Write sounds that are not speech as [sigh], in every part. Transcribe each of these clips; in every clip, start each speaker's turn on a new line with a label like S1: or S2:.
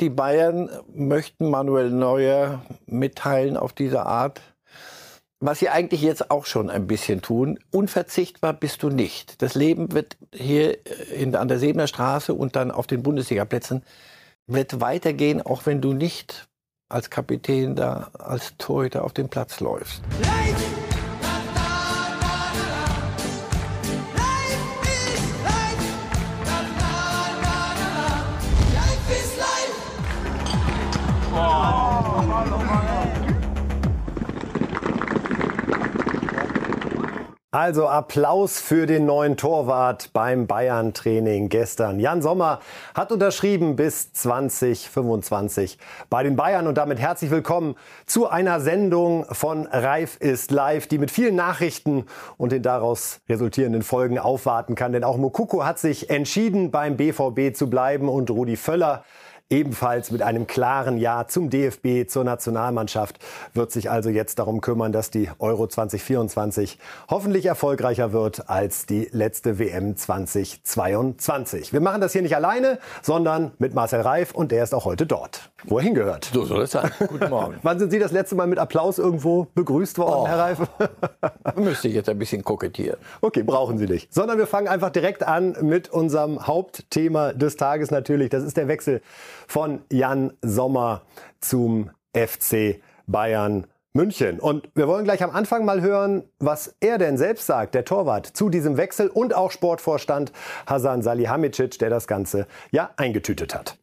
S1: die Bayern möchten Manuel Neuer mitteilen auf diese Art, was sie eigentlich jetzt auch schon ein bisschen tun. Unverzichtbar bist du nicht. Das Leben wird hier in, an der Sebener Straße und dann auf den Bundesligaplätzen wird weitergehen, auch wenn du nicht als Kapitän da als Torhüter auf den Platz läufst. Life!
S2: Also Applaus für den neuen Torwart beim Bayern-Training gestern. Jan Sommer hat unterschrieben bis 2025 bei den Bayern und damit herzlich willkommen zu einer Sendung von Reif ist live, die mit vielen Nachrichten und den daraus resultierenden Folgen aufwarten kann. Denn auch Mokoko hat sich entschieden, beim BVB zu bleiben und Rudi Völler ebenfalls mit einem klaren Ja zum DFB, zur Nationalmannschaft, wird sich also jetzt darum kümmern, dass die Euro 2024 hoffentlich erfolgreicher wird als die letzte WM 2022. Wir machen das hier nicht alleine, sondern mit Marcel Reif und der ist auch heute dort, wo er hingehört.
S1: So soll es sein. Guten Morgen.
S2: Wann sind Sie das letzte Mal mit Applaus irgendwo begrüßt worden, oh, Herr Reif? [laughs]
S1: müsste ich jetzt ein bisschen kokettieren.
S2: Okay, brauchen Sie nicht. Sondern wir fangen einfach direkt an mit unserem Hauptthema des Tages natürlich. Das ist der Wechsel von Jan Sommer zum FC Bayern München. Und wir wollen gleich am Anfang mal hören, was er denn selbst sagt, der Torwart, zu diesem Wechsel und auch Sportvorstand Hasan Salihamidzic, der das Ganze ja eingetütet hat.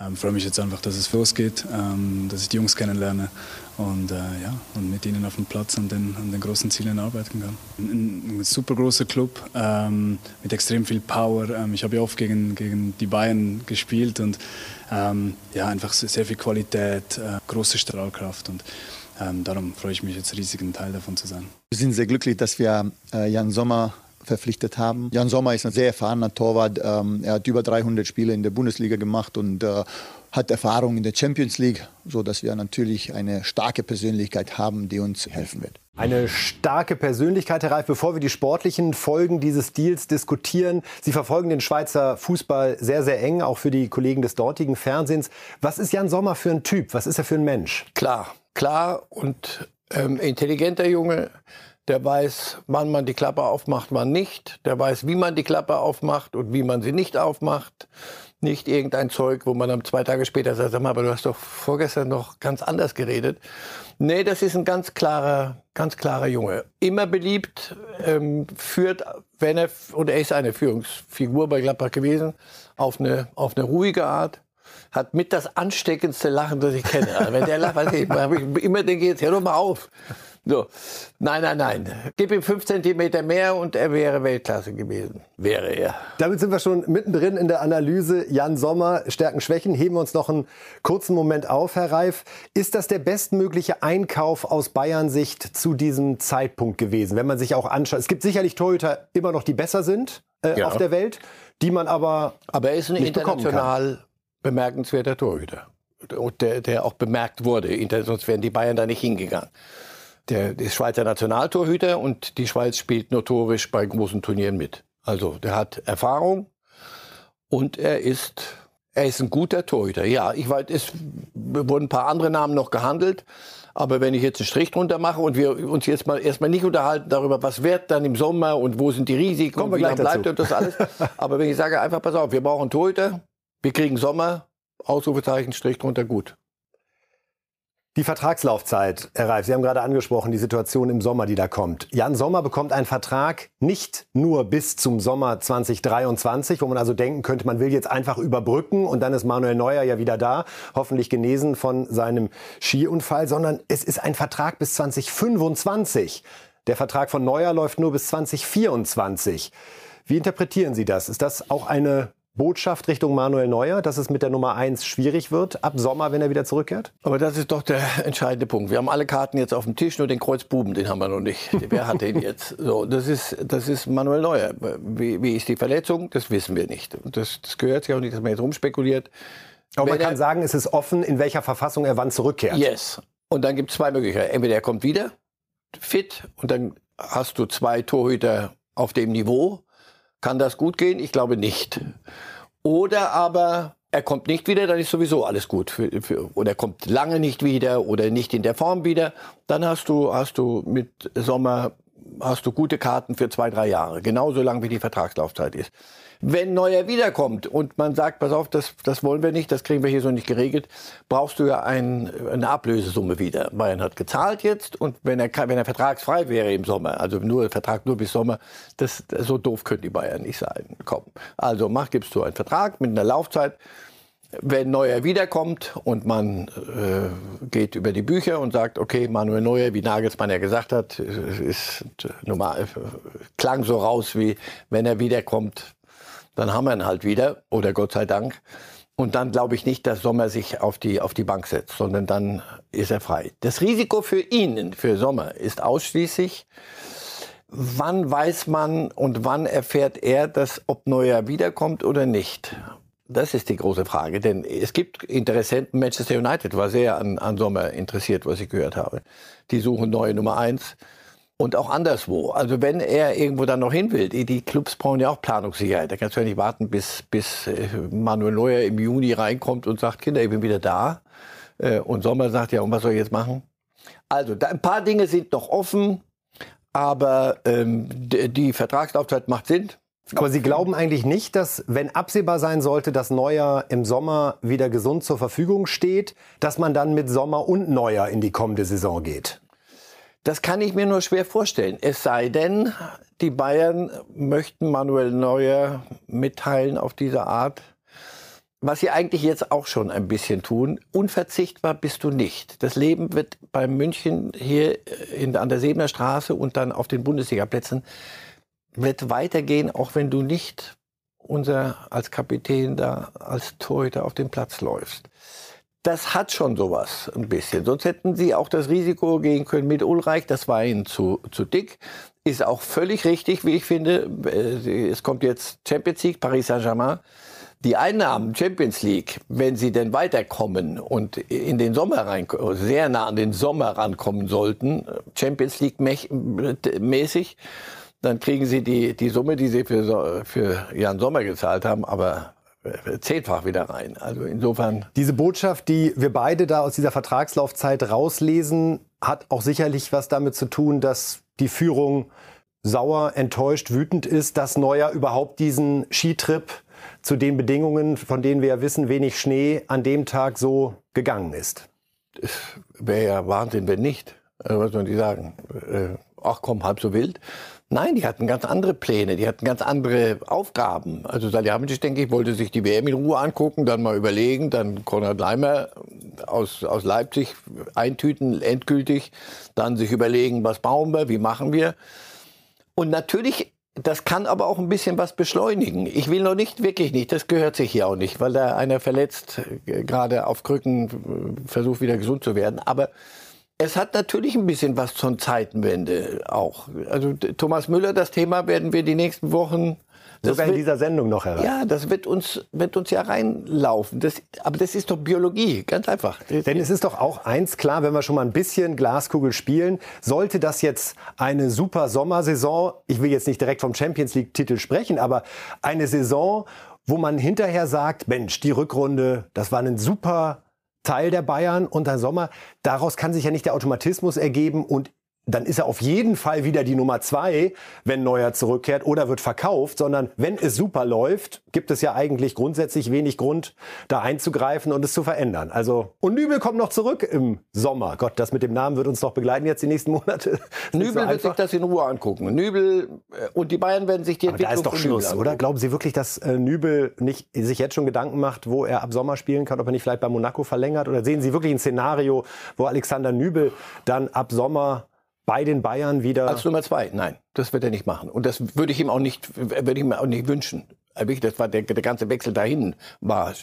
S3: Ähm, freue mich jetzt einfach, dass es losgeht, ähm, dass ich die Jungs kennenlerne und, äh, ja, und mit ihnen auf dem Platz an den, an den großen Zielen arbeiten kann. Ein, ein super großer Club ähm, mit extrem viel Power. Ich habe ja oft gegen, gegen die Bayern gespielt und ja, einfach sehr viel Qualität, äh, große Strahlkraft und darum freue ich mich jetzt riesig, ein Teil davon zu sein.
S4: Wir sind sehr glücklich, dass wir äh, Jan Sommer verpflichtet haben. Jan Sommer ist ein sehr erfahrener Torwart. Ähm, er hat über 300 Spiele in der Bundesliga gemacht und äh, hat Erfahrung in der Champions League, sodass wir natürlich eine starke Persönlichkeit haben, die uns helfen wird.
S2: Eine starke Persönlichkeit, Herr Reif. Bevor wir die sportlichen Folgen dieses Deals diskutieren, Sie verfolgen den Schweizer Fußball sehr, sehr eng, auch für die Kollegen des dortigen Fernsehens. Was ist Jan Sommer für ein Typ? Was ist er für ein Mensch?
S1: Klar, klar und ähm, intelligenter Junge, der weiß, wann man die Klappe aufmacht, wann nicht. Der weiß, wie man die Klappe aufmacht und wie man sie nicht aufmacht. Nicht irgendein Zeug, wo man dann zwei Tage später sagt, sag mal, aber du hast doch vorgestern noch ganz anders geredet. Nee, das ist ein ganz klarer, ganz klarer Junge. Immer beliebt, ähm, führt, wenn er, und er ist eine Führungsfigur bei Gladbach gewesen, auf eine, auf eine ruhige Art hat mit das ansteckendste Lachen, das ich kenne. Also wenn der lacht, weiß ich, ich immer denke, jetzt hör doch mal auf. So. Nein, nein, nein. Gib ihm fünf Zentimeter mehr und er wäre Weltklasse gewesen. Wäre er.
S2: Damit sind wir schon mittendrin in der Analyse. Jan Sommer, Stärken, Schwächen. Heben wir uns noch einen kurzen Moment auf, Herr Reif. Ist das der bestmögliche Einkauf aus Bayern-Sicht zu diesem Zeitpunkt gewesen? Wenn man sich auch anschaut. Es gibt sicherlich Torhüter immer noch, die besser sind äh, ja. auf der Welt, die man aber.
S1: Aber er ist ein international bemerkenswerter Torhüter. Der, der auch bemerkt wurde. Sonst wären die Bayern da nicht hingegangen der ist Schweizer Nationaltorhüter und die Schweiz spielt notorisch bei großen Turnieren mit. Also der hat Erfahrung und er ist, er ist ein guter Torhüter. Ja, ich weiß, es wurden ein paar andere Namen noch gehandelt. Aber wenn ich jetzt einen Strich drunter mache und wir uns jetzt mal erstmal nicht unterhalten darüber, was wird dann im Sommer und wo sind die Risiken
S2: Kommen und wie lange bleibt und
S1: das alles. [laughs] Aber wenn ich sage einfach, pass auf, wir brauchen Torhüter, wir kriegen Sommer, Ausrufezeichen, Strich drunter, gut.
S2: Die Vertragslaufzeit, Herr Reif, Sie haben gerade angesprochen, die Situation im Sommer, die da kommt. Jan Sommer bekommt einen Vertrag nicht nur bis zum Sommer 2023, wo man also denken könnte, man will jetzt einfach überbrücken und dann ist Manuel Neuer ja wieder da, hoffentlich genesen von seinem Skiunfall, sondern es ist ein Vertrag bis 2025. Der Vertrag von Neuer läuft nur bis 2024. Wie interpretieren Sie das? Ist das auch eine Botschaft Richtung Manuel Neuer, dass es mit der Nummer 1 schwierig wird, ab Sommer, wenn er wieder zurückkehrt?
S1: Aber das ist doch der entscheidende Punkt. Wir haben alle Karten jetzt auf dem Tisch, nur den Kreuzbuben, den haben wir noch nicht. [laughs] Wer hat den jetzt? So, das ist, das ist Manuel Neuer. Wie, wie ist die Verletzung? Das wissen wir nicht. Und das, das gehört sich auch nicht, dass man jetzt rumspekuliert.
S2: Aber man kann sagen, es ist offen, in welcher Verfassung er wann zurückkehrt.
S1: Yes. Und dann gibt es zwei Möglichkeiten. Entweder er kommt wieder fit und dann hast du zwei Torhüter auf dem Niveau kann das gut gehen? Ich glaube nicht. Oder aber er kommt nicht wieder, dann ist sowieso alles gut. Für, für, oder er kommt lange nicht wieder oder nicht in der Form wieder. Dann hast du, hast du mit Sommer hast du gute Karten für zwei, drei Jahre. Genauso lang wie die Vertragslaufzeit ist. Wenn Neuer wiederkommt und man sagt, pass auf, das, das wollen wir nicht, das kriegen wir hier so nicht geregelt, brauchst du ja ein, eine Ablösesumme wieder. Bayern hat gezahlt jetzt und wenn er, wenn er vertragsfrei wäre im Sommer, also nur Vertrag nur bis Sommer, das, so doof können die Bayern nicht sein. Komm. Also mach, gibst du einen Vertrag mit einer Laufzeit wenn Neuer wiederkommt und man äh, geht über die Bücher und sagt, okay, Manuel Neuer, wie Nagelsmann ja gesagt hat, ist normal, klang so raus wie, wenn er wiederkommt, dann haben wir ihn halt wieder, oder Gott sei Dank. Und dann glaube ich nicht, dass Sommer sich auf die, auf die Bank setzt, sondern dann ist er frei. Das Risiko für ihn, für Sommer, ist ausschließlich, wann weiß man und wann erfährt er, dass ob Neuer wiederkommt oder nicht. Das ist die große Frage, denn es gibt Interessenten. Manchester United war sehr an, an Sommer interessiert, was ich gehört habe. Die suchen neue Nummer eins und auch anderswo. Also wenn er irgendwo dann noch hin will, die, die Clubs brauchen ja auch Planungssicherheit. Da kannst du ja nicht warten, bis, bis äh, Manuel Neuer im Juni reinkommt und sagt, Kinder, ich bin wieder da. Äh, und Sommer sagt, ja, und was soll ich jetzt machen? Also da, ein paar Dinge sind noch offen, aber ähm, die Vertragslaufzeit macht Sinn.
S2: Aber Sie glauben eigentlich nicht, dass, wenn absehbar sein sollte, dass Neuer im Sommer wieder gesund zur Verfügung steht, dass man dann mit Sommer und Neuer in die kommende Saison geht?
S1: Das kann ich mir nur schwer vorstellen. Es sei denn, die Bayern möchten Manuel Neuer mitteilen auf diese Art, was sie eigentlich jetzt auch schon ein bisschen tun. Unverzichtbar bist du nicht. Das Leben wird bei München hier in, an der Sebener Straße und dann auf den Bundesligaplätzen wird weitergehen, auch wenn du nicht unser als Kapitän da als Torhüter auf den Platz läufst. Das hat schon sowas ein bisschen. Sonst hätten sie auch das Risiko gehen können mit Ulreich. Das war ihnen zu, zu dick. Ist auch völlig richtig, wie ich finde. Äh, es kommt jetzt Champions League, Paris Saint-Germain. Die Einnahmen Champions League, wenn sie denn weiterkommen und in den Sommer rein, sehr nah an den Sommer rankommen sollten, Champions League mäßig, dann kriegen sie die, die Summe, die sie für, für Jan Sommer gezahlt haben, aber äh, zehnfach wieder rein. Also insofern.
S2: Diese Botschaft, die wir beide da aus dieser Vertragslaufzeit rauslesen, hat auch sicherlich was damit zu tun, dass die Führung sauer, enttäuscht, wütend ist, dass Neuer überhaupt diesen Skitrip zu den Bedingungen, von denen wir ja wissen, wenig Schnee, an dem Tag so gegangen ist.
S1: Wäre ja Wahnsinn, wenn nicht. Also was sollen die sagen? Äh, ach komm, halb so wild. Nein, die hatten ganz andere Pläne, die hatten ganz andere Aufgaben. Also Salihamidzic, denke ich, wollte sich die WM in Ruhe angucken, dann mal überlegen, dann Konrad Leimer aus, aus Leipzig eintüten, endgültig, dann sich überlegen, was bauen wir, wie machen wir. Und natürlich, das kann aber auch ein bisschen was beschleunigen. Ich will noch nicht, wirklich nicht, das gehört sich hier auch nicht, weil da einer verletzt, äh, gerade auf Krücken äh, versucht wieder gesund zu werden. Aber es hat natürlich ein bisschen was von Zeitenwende auch. Also Thomas Müller, das Thema werden wir die nächsten Wochen
S2: sogar in dieser Sendung noch
S1: erreichen. Ja, das wird uns, wird uns ja reinlaufen. Das, aber das ist doch Biologie, ganz einfach.
S2: Denn es ist doch auch eins klar, wenn wir schon mal ein bisschen Glaskugel spielen, sollte das jetzt eine super Sommersaison, ich will jetzt nicht direkt vom Champions League Titel sprechen, aber eine Saison, wo man hinterher sagt, Mensch, die Rückrunde, das war ein super Teil der Bayern unter Sommer. Daraus kann sich ja nicht der Automatismus ergeben und dann ist er auf jeden Fall wieder die Nummer zwei, wenn Neuer zurückkehrt oder wird verkauft, sondern wenn es super läuft, gibt es ja eigentlich grundsätzlich wenig Grund, da einzugreifen und es zu verändern. Also, und Nübel kommt noch zurück im Sommer. Gott, das mit dem Namen wird uns noch begleiten jetzt die nächsten Monate.
S1: Nübel so wird sich das in Ruhe angucken. Nübel äh, und die Bayern werden sich die
S2: Entwicklung Aber da ist doch Schluss, oder? Glauben Sie wirklich, dass äh, Nübel nicht sich jetzt schon Gedanken macht, wo er ab Sommer spielen kann, ob er nicht vielleicht bei Monaco verlängert? Oder sehen Sie wirklich ein Szenario, wo Alexander Nübel dann ab Sommer bei den Bayern wieder.
S1: Als Nummer zwei, nein, das wird er nicht machen. Und das würde ich ihm auch nicht, würde ich ihm auch nicht wünschen. Das war der, der ganze Wechsel dahin war,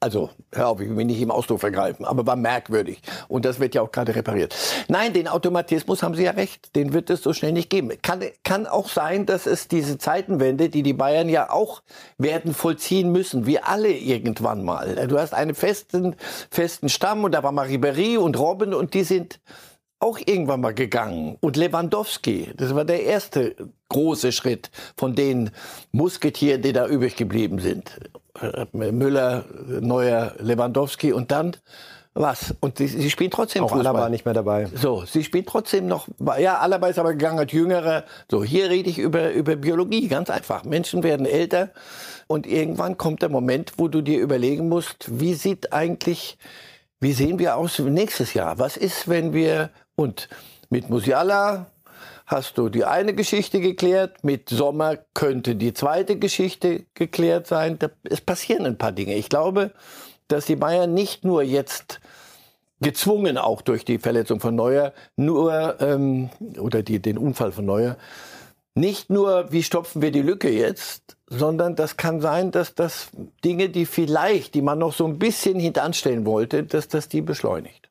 S1: also hör auf, ich will mich nicht im Ausdruck vergreifen, aber war merkwürdig. Und das wird ja auch gerade repariert. Nein, den Automatismus haben Sie ja recht, den wird es so schnell nicht geben. Kann, kann auch sein, dass es diese Zeitenwende, die die Bayern ja auch werden vollziehen müssen, wir alle irgendwann mal. Du hast einen festen, festen Stamm und da war mal Ribéry und Robben und die sind auch irgendwann mal gegangen. Und Lewandowski, das war der erste große Schritt von den Musketieren, die da übrig geblieben sind. äh, Müller, Neuer, Lewandowski und dann was? Und sie, sie spielen trotzdem
S2: Auch
S1: Fußball.
S2: Alaba nicht mehr dabei.
S1: So, sie spielt trotzdem noch. Ja, Alaba ist aber gegangen als Jüngerer. So, hier rede ich über, über Biologie, ganz einfach. Menschen werden älter und irgendwann kommt der Moment, wo du dir überlegen musst, wie sieht eigentlich, wie sehen wir aus nächstes Jahr? Was ist, wenn wir, und mit Musiala hast du die eine Geschichte geklärt, mit Sommer könnte die zweite Geschichte geklärt sein. Es passieren ein paar Dinge. Ich glaube, dass die Bayern nicht nur jetzt gezwungen, auch durch die Verletzung von Neuer, nur ähm, oder die, den Unfall von Neuer, nicht nur, wie stopfen wir die Lücke jetzt, sondern das kann sein, dass das Dinge, die vielleicht, die man noch so ein bisschen hintanstellen wollte, dass das die beschleunigt.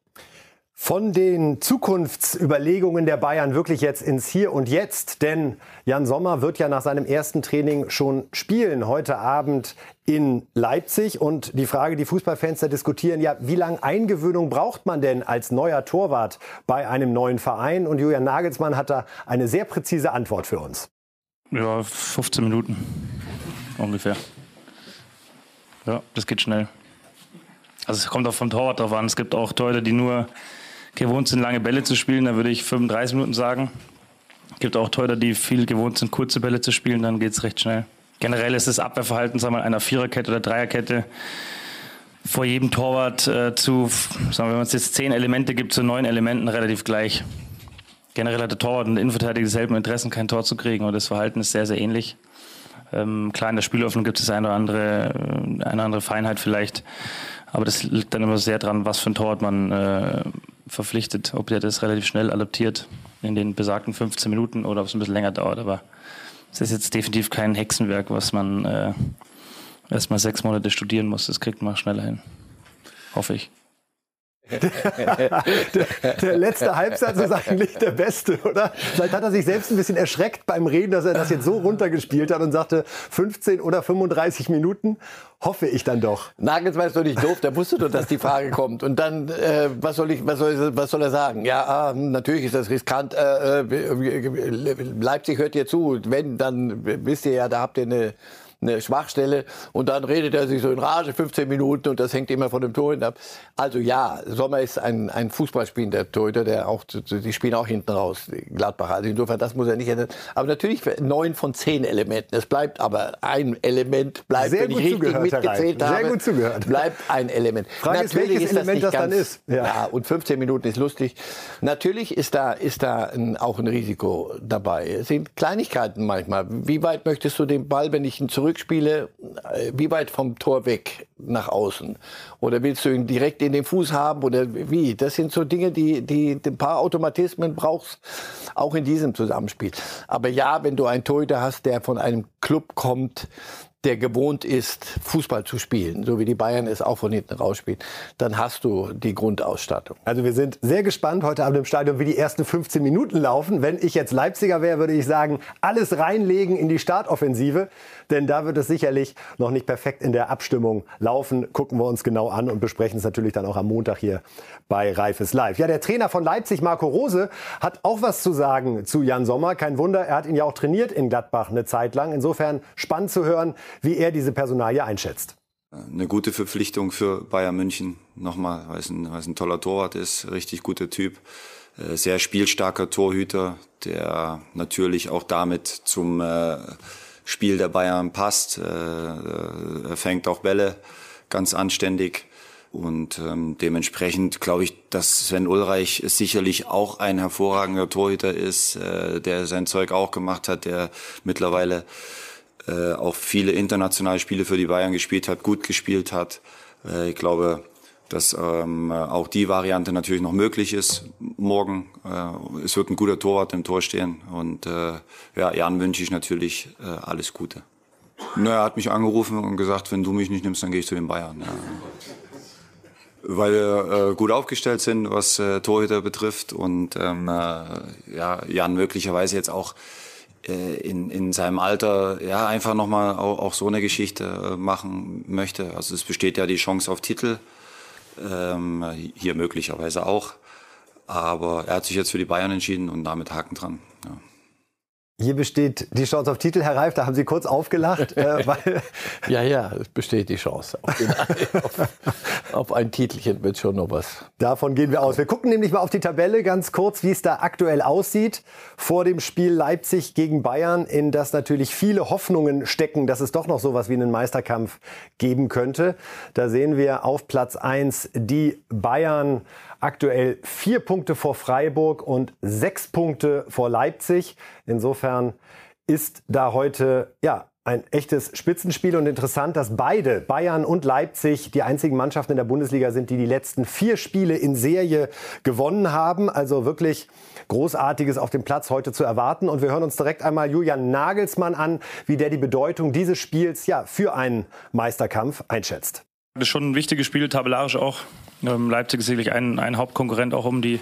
S2: Von den Zukunftsüberlegungen der Bayern wirklich jetzt ins Hier und Jetzt, denn Jan Sommer wird ja nach seinem ersten Training schon spielen heute Abend in Leipzig und die Frage, die Fußballfans da diskutieren, ja, wie lange Eingewöhnung braucht man denn als neuer Torwart bei einem neuen Verein? Und Julian Nagelsmann hat da eine sehr präzise Antwort für uns.
S5: Ja, 15 Minuten ungefähr. Ja, das geht schnell. Also es kommt auch vom Torwart drauf an. Es gibt auch Torhüter, die nur gewohnt sind, lange Bälle zu spielen, da würde ich 35 Minuten sagen. Es gibt auch Torhüter, die viel gewohnt sind, kurze Bälle zu spielen, dann geht es recht schnell. Generell ist das Abwehrverhalten sagen wir, einer Viererkette oder Dreierkette vor jedem Torwart äh, zu, sagen wir, wenn es jetzt zehn Elemente gibt, zu neun Elementen relativ gleich. Generell hat der Torwart und der Innenverteidiger selben Interessen, kein Tor zu kriegen und das Verhalten ist sehr, sehr ähnlich. Ähm, klar, in der Spielöffnung gibt es eine oder andere, äh, eine andere Feinheit vielleicht, aber das liegt dann immer sehr dran, was für ein Torwart man äh, verpflichtet, ob der das relativ schnell adaptiert in den besagten 15 Minuten oder ob es ein bisschen länger dauert. Aber es ist jetzt definitiv kein Hexenwerk, was man äh, erst mal sechs Monate studieren muss. Das kriegt man schneller hin. Hoffe ich
S2: der, der, letzte Halbsatz ist eigentlich der beste, oder? Vielleicht hat er sich selbst ein bisschen erschreckt beim Reden, dass er das jetzt so runtergespielt hat und sagte 15 oder 35 Minuten. Hoffe ich dann doch.
S1: Nagelsmann ist doch nicht doof, der wusste doch, dass die Frage kommt. Und dann, äh, was, soll ich, was, soll, was soll er sagen? Ja, ah, natürlich ist das riskant. Äh, äh Leipzig hört ihr zu. Wenn, dann wisst ihr ja, da habt ihr eine eine Schwachstelle und dann redet er sich so in Rage 15 Minuten und das hängt immer von dem Torhüter ab. Also ja, Sommer ist ein, ein Fußballspielender Torhüter, der auch, die spielen auch hinten raus, Gladbacher. Also insofern, das muss er nicht ändern. Aber natürlich neun von zehn Elementen. Es bleibt aber ein Element, bleibt,
S2: Sehr
S1: wenn ich richtig mitgezählt
S2: Sehr
S1: habe,
S2: gut zugehört.
S1: bleibt ein Element.
S2: Frage natürlich ist, welches ist das Element das ganz, dann ist.
S1: Ja. ja. und 15 Minuten ist lustig. Natürlich ist da, ist da ein, auch ein Risiko dabei. Es sind Kleinigkeiten manchmal. Wie weit möchtest du den Ball, wenn ich ihn zurück Rückspiele, äh, wie weit vom Tor weg nach außen? Oder willst du ihn direkt in den Fuß haben oder wie? Das sind so Dinge, die, die, ein paar Automatismen brauchst, auch in diesem Zusammenspiel. Aber ja, wenn du einen Torhüter hast, der von einem Club kommt, der gewohnt ist, Fußball zu spielen, so wie die Bayern es auch von hinten rausspielen, dann hast du die Grundausstattung.
S2: Also wir sind sehr gespannt heute Abend im Stadion, wie die ersten 15 Minuten laufen. Wenn ich jetzt Leipziger wäre, würde ich sagen, alles reinlegen in die Startoffensive, denn da wird es sicherlich noch nicht perfekt in der Abstimmung laufen. Gucken wir uns genau an und besprechen es natürlich dann auch am Montag hier bei Reifes Live. Ja, der Trainer von Leipzig, Marco Rose, hat auch was zu sagen zu Jan Sommer. Kein Wunder, er hat ihn ja auch trainiert in Gladbach eine Zeit lang. Insofern spannend zu hören, wie er diese Personalie einschätzt.
S6: Eine gute Verpflichtung für Bayern München. Nochmal, weil es ein, weil es ein toller Torwart ist, richtig guter Typ. Äh, sehr spielstarker Torhüter, der natürlich auch damit zum äh, Spiel der Bayern passt. Äh, er fängt auch Bälle ganz anständig. Und ähm, dementsprechend glaube ich, dass Sven Ulreich sicherlich auch ein hervorragender Torhüter ist, äh, der sein Zeug auch gemacht hat, der mittlerweile äh, auch viele internationale Spiele für die Bayern gespielt hat, gut gespielt hat. Äh, ich glaube, dass ähm, auch die Variante natürlich noch möglich ist morgen. Äh, es wird ein guter Torwart im Tor stehen und äh, ja, Jan wünsche ich natürlich äh, alles Gute. Na, er hat mich angerufen und gesagt, wenn du mich nicht nimmst, dann gehe ich zu den Bayern. Ja. Weil wir äh, gut aufgestellt sind, was äh, Torhüter betrifft und ähm, äh, ja, Jan möglicherweise jetzt auch äh, in, in seinem Alter ja einfach nochmal auch, auch so eine Geschichte äh, machen möchte. Also es besteht ja die Chance auf Titel, ähm, hier möglicherweise auch. Aber er hat sich jetzt für die Bayern entschieden und damit Haken dran. Ja.
S2: Hier besteht die Chance auf Titel, Herr Reif, da haben Sie kurz aufgelacht. Äh, [laughs]
S1: ja, ja, es besteht die Chance. Auf, den, [laughs] auf, auf, ein Titelchen wird schon noch was.
S2: Davon gehen wir aus. Wir gucken nämlich mal auf die Tabelle ganz kurz, wie es da aktuell aussieht. Vor dem Spiel Leipzig gegen Bayern, in das natürlich viele Hoffnungen stecken, dass es doch noch sowas wie einen Meisterkampf geben könnte. Da sehen wir auf Platz 1 die Bayern aktuell vier Punkte vor Freiburg und sechs Punkte vor Leipzig. Insofern ist da heute ja ein echtes Spitzenspiel und interessant, dass beide, Bayern und Leipzig, die einzigen Mannschaften in der Bundesliga sind, die die letzten vier Spiele in Serie gewonnen haben. Also wirklich Großartiges auf dem Platz heute zu erwarten. Und wir hören uns direkt einmal Julian Nagelsmann an, wie der die Bedeutung dieses Spiels ja für einen Meisterkampf einschätzt.
S5: Das ist schon ein wichtiges Spiel, tabellarisch auch. Ähm, Leipzig ist sicherlich ein, ein Hauptkonkurrent auch um die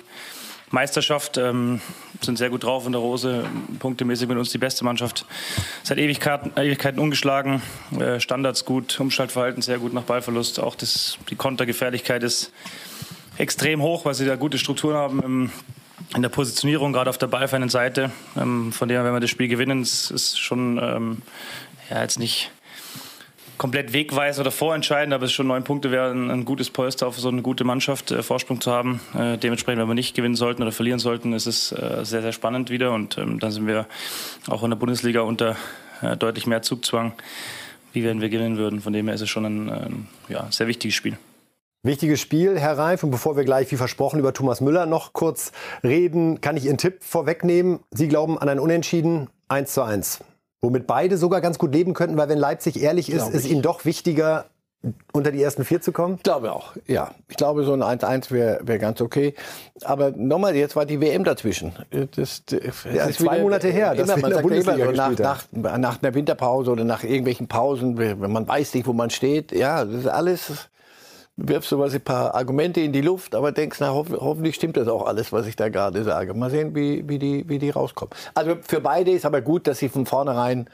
S5: Meisterschaft. Ähm, sind sehr gut drauf in der Rose. Punktemäßig mit uns die beste Mannschaft. Seit Ewigkeiten, Ewigkeiten ungeschlagen. Äh, Standards gut, Umschaltverhalten sehr gut nach Ballverlust. Auch das, die Kontergefährlichkeit ist extrem hoch, weil sie da gute Strukturen haben im, in der Positionierung, gerade auf der ballfernen Seite. Ähm, von dem, wenn wir das Spiel gewinnen, ist, ist schon ähm, ja, jetzt nicht komplett wegweisend oder vorentscheidend, aber es ist schon neun Punkte wäre ein, gutes Polster auf so eine gute Mannschaft äh, Vorsprung zu haben. Äh, dementsprechend, wenn wir nicht gewinnen sollten oder verlieren sollten, ist es äh, sehr, sehr spannend wieder und ähm, dann sind wir auch in der Bundesliga unter äh, deutlich mehr Zugzwang, wie wenn wir gewinnen würden. Von dem her ist es schon ein, ein ja, sehr wichtiges Spiel.
S2: Wichtiges Spiel, Herr Reif. Und bevor wir gleich, wie versprochen, über Thomas Müller noch kurz reden, kann ich Ihren Tipp vorwegnehmen. Sie glauben an ein Unentschieden 1 zu 1. Womit beide sogar ganz gut leben könnten, weil wenn Leipzig ehrlich ist, ist ihnen doch wichtiger, unter die ersten vier zu kommen?
S1: Ich glaube auch, ja. Ich glaube, so ein 1-1 wäre wär ganz okay. Aber nochmal, jetzt war die WM dazwischen.
S2: Das, das ja, ist zwei Monate her.
S1: Immer, man sagt immer so nach, nach, nach einer Winterpause oder nach irgendwelchen Pausen, wenn man weiß nicht, wo man steht. Ja, das ist alles wirfst du was ein paar Argumente in die Luft, aber denkst, na, hoff, hoffentlich stimmt das auch alles, was ich da gerade sage. Mal sehen, wie, wie, die, wie die rauskommen. Also für beide ist aber gut, dass sie von vornherein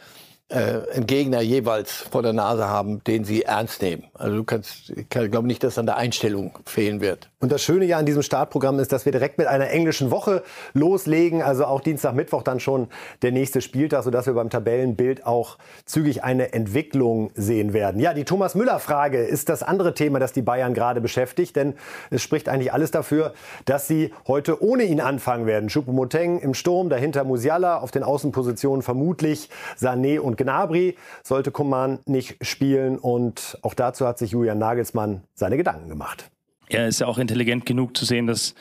S1: äh, einen Gegner jeweils vor der Nase haben, den sie ernst nehmen. Also du kannst, ich glaube nicht, dass an der Einstellung fehlen wird.
S2: Und das Schöne ja an diesem Startprogramm ist, dass wir direkt mit einer englischen Woche loslegen. Also auch Dienstag, Mittwoch dann schon der nächste Spieltag, sodass wir beim Tabellenbild auch zügig eine Entwicklung sehen werden. Ja, die Thomas Müller-Frage ist das andere Thema, das die Bayern gerade beschäftigt. Denn es spricht eigentlich alles dafür, dass sie heute ohne ihn anfangen werden. Choupo-Moteng im Sturm, dahinter Musiala, auf den Außenpositionen vermutlich Sané und Gnabry sollte Coman nicht spielen. Und auch dazu hat sich Julian Nagelsmann seine Gedanken gemacht.
S5: Er ist ja auch intelligent genug zu sehen, dass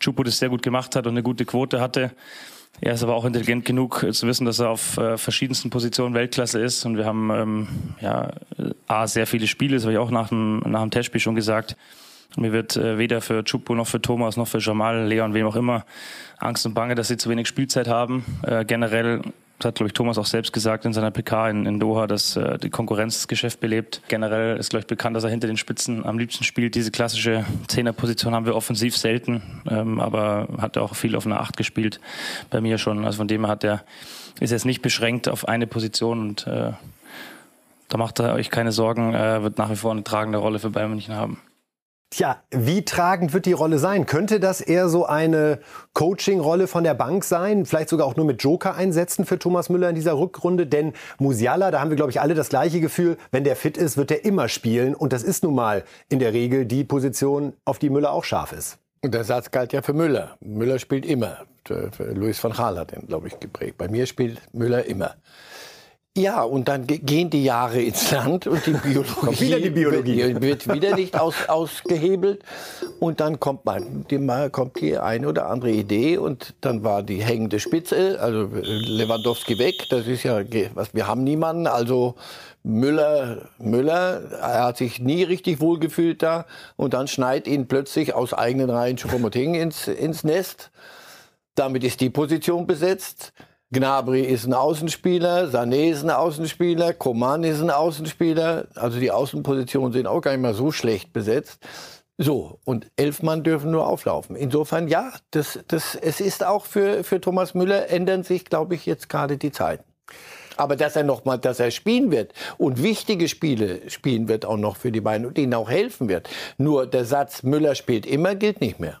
S5: Chupo das sehr gut gemacht hat und eine gute Quote hatte. Er ist aber auch intelligent genug zu wissen, dass er auf äh, verschiedensten Positionen Weltklasse ist. Und wir haben ähm, ja A, sehr viele Spiele, das habe ich auch nach dem, nach dem Testspiel schon gesagt. Mir wird äh, weder für Chupo noch für Thomas noch für Jamal, Leon, wem auch immer Angst und Bange, dass sie zu wenig Spielzeit haben. Äh, generell das hat, glaube ich, Thomas auch selbst gesagt in seiner PK in, in Doha, dass äh, die Konkurrenz das Geschäft belebt. Generell ist, glaube ich, bekannt, dass er hinter den Spitzen am liebsten spielt. Diese klassische Zehnerposition haben wir offensiv selten, ähm, aber hat auch viel auf einer Acht gespielt. Bei mir schon. Also von dem her hat er, ist er jetzt nicht beschränkt auf eine Position und äh, da macht er euch keine Sorgen, er wird nach wie vor eine tragende Rolle für Bayern München haben.
S2: Tja, wie tragend wird die Rolle sein? Könnte das eher so eine Coaching-Rolle von der Bank sein? Vielleicht sogar auch nur mit Joker einsetzen für Thomas Müller in dieser Rückrunde? Denn Musiala, da haben wir, glaube ich, alle das gleiche Gefühl, wenn der fit ist, wird er immer spielen. Und das ist nun mal in der Regel die Position, auf die Müller auch scharf ist.
S1: Und der Satz galt ja für Müller. Müller spielt immer. Luis van Gaal hat den, glaube ich, geprägt. Bei mir spielt Müller immer. Ja, und dann gehen die Jahre ins Land und die [laughs] Biologie,
S2: wieder die Biologie.
S1: Wird, wird, wieder nicht aus, ausgehebelt. Und dann kommt, man, die, kommt die eine oder andere Idee und dann war die hängende Spitze, also Lewandowski weg, das ist ja, was, wir haben niemanden, also Müller, Müller, er hat sich nie richtig wohlgefühlt da und dann schneit ihn plötzlich aus eigenen Reihen Choupo-Moting ins, ins Nest. Damit ist die Position besetzt. Gnabry ist ein Außenspieler, Sané ist ein Außenspieler, Coman ist ein Außenspieler. Also die Außenpositionen sind auch gar nicht mal so schlecht besetzt. So, und elf Mann dürfen nur auflaufen. Insofern, ja, das, das, es ist auch für, für Thomas Müller, ändern sich, glaube ich, jetzt gerade die Zeiten. Aber dass er noch mal, dass er spielen wird und wichtige Spiele spielen wird auch noch für die beiden und ihnen auch helfen wird. Nur der Satz Müller spielt immer gilt nicht mehr.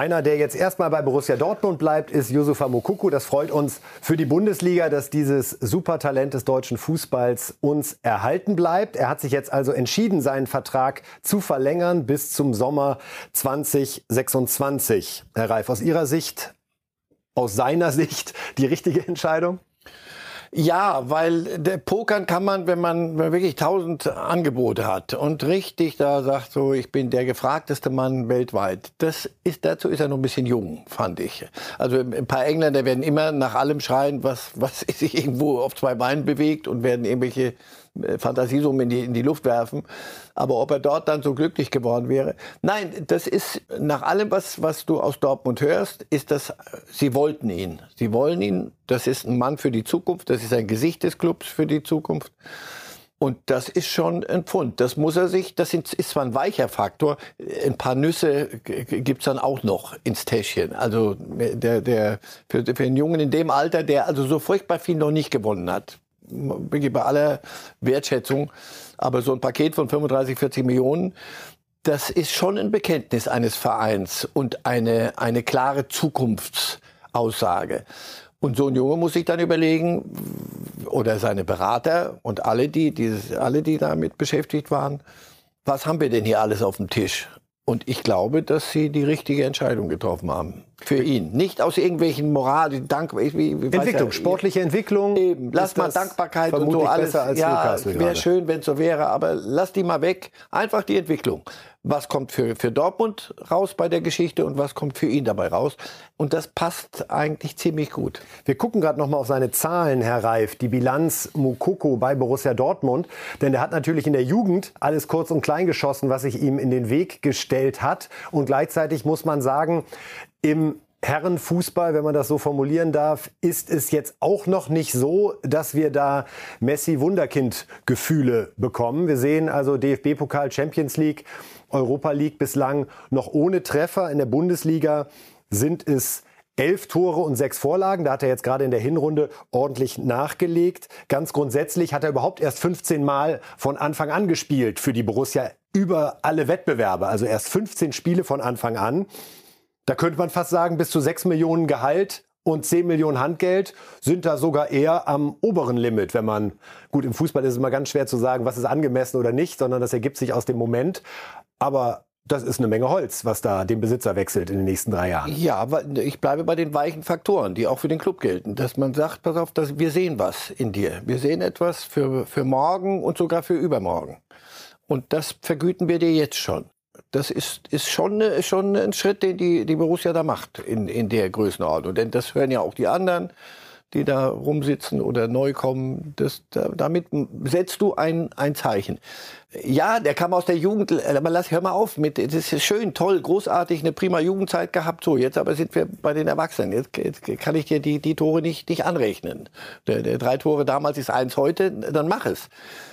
S2: Einer, der jetzt erstmal bei Borussia Dortmund bleibt, ist Yusufa Mokuku. Das freut uns für die Bundesliga, dass dieses Supertalent des deutschen Fußballs uns erhalten bleibt. Er hat sich jetzt also entschieden, seinen Vertrag zu verlängern bis zum Sommer 2026. Herr Reif, aus Ihrer Sicht, aus seiner [laughs] Sicht die richtige Entscheidung?
S1: Ja, weil der Pokern kann man, wenn man, wenn man wirklich tausend Angebote hat und richtig da sagt, so ich bin der gefragteste Mann weltweit. Das ist dazu ist er noch ein bisschen jung, fand ich. Also ein paar Engländer werden immer nach allem schreien, was was [laughs] sich irgendwo auf zwei Beinen bewegt und werden irgendwelche äh, Fantasiesummen in die, in die Luft werfen. Aber ob er dort dann so glücklich geworden wäre. Nein, das ist nach allem, was, was du aus Dortmund hörst, ist das, sie wollten ihn. Sie wollen ihn. Das ist ein Mann für die Zukunft. Das ist ein Gesicht des Clubs für die Zukunft. Und das ist schon ein Pfund. Das muss er sich, das ist zwar ein weicher Faktor, ein paar Nüsse gibt's dann auch noch ins Täschchen. Also der, der, für, für einen Jungen in dem Alter, der also so furchtbar viel noch nicht gewonnen hat, wirklich bei aller Wertschätzung, aber so ein Paket von 35, 40 Millionen, das ist schon ein Bekenntnis eines Vereins und eine, eine klare Zukunftsaussage. Und so ein Junge muss sich dann überlegen, oder seine Berater und alle, die, die, alle, die damit beschäftigt waren, was haben wir denn hier alles auf dem Tisch? Und ich glaube, dass sie die richtige Entscheidung getroffen haben. Für ihn. Nicht aus irgendwelchen Moral, Dank, wie,
S2: Entwicklung, ja, sportliche Entwicklung.
S1: Eben. Lass mal Dankbarkeit und so alles.
S2: Besser als
S1: ja, wäre schön, wenn es so wäre, aber lass die mal weg. Einfach die Entwicklung was kommt für, für Dortmund raus bei der Geschichte und was kommt für ihn dabei raus. Und das passt eigentlich ziemlich gut.
S2: Wir gucken gerade noch mal auf seine Zahlen, Herr Reif, die Bilanz Mukoko bei Borussia Dortmund. Denn der hat natürlich in der Jugend alles kurz und klein geschossen, was sich ihm in den Weg gestellt hat. Und gleichzeitig muss man sagen, im Herrenfußball, wenn man das so formulieren darf, ist es jetzt auch noch nicht so, dass wir da Messi-Wunderkind-Gefühle bekommen. Wir sehen also DFB-Pokal, Champions League Europa League bislang noch ohne Treffer. In der Bundesliga sind es elf Tore und sechs Vorlagen. Da hat er jetzt gerade in der Hinrunde ordentlich nachgelegt. Ganz grundsätzlich hat er überhaupt erst 15 Mal von Anfang an gespielt für die Borussia über alle Wettbewerbe. Also erst 15 Spiele von Anfang an. Da könnte man fast sagen, bis zu 6 Millionen Gehalt und 10 Millionen Handgeld sind da sogar eher am oberen Limit, wenn man, gut, im Fußball ist es immer ganz schwer zu sagen, was ist angemessen oder nicht, sondern das ergibt sich aus dem Moment. Aber das ist eine Menge Holz, was da den Besitzer wechselt in den nächsten drei Jahren.
S1: Ja, aber ich bleibe bei den weichen Faktoren, die auch für den Club gelten. Dass man sagt, pass auf, dass wir sehen was in dir. Wir sehen etwas für, für morgen und sogar für übermorgen. Und das vergüten wir dir jetzt schon. Das ist, ist schon, schon ein Schritt, den die, die Borussia da macht in, in der Größenordnung. Denn das hören ja auch die anderen die da rumsitzen oder neu kommen. Das, damit setzt du ein, ein Zeichen. Ja, der kam aus der Jugend, aber lass, hör mal auf, mit, das ist schön, toll, großartig, eine prima Jugendzeit gehabt. So, jetzt aber sind wir bei den Erwachsenen. Jetzt, jetzt kann ich dir die, die Tore nicht, nicht anrechnen. Der, der drei Tore damals ist eins heute, dann mach es.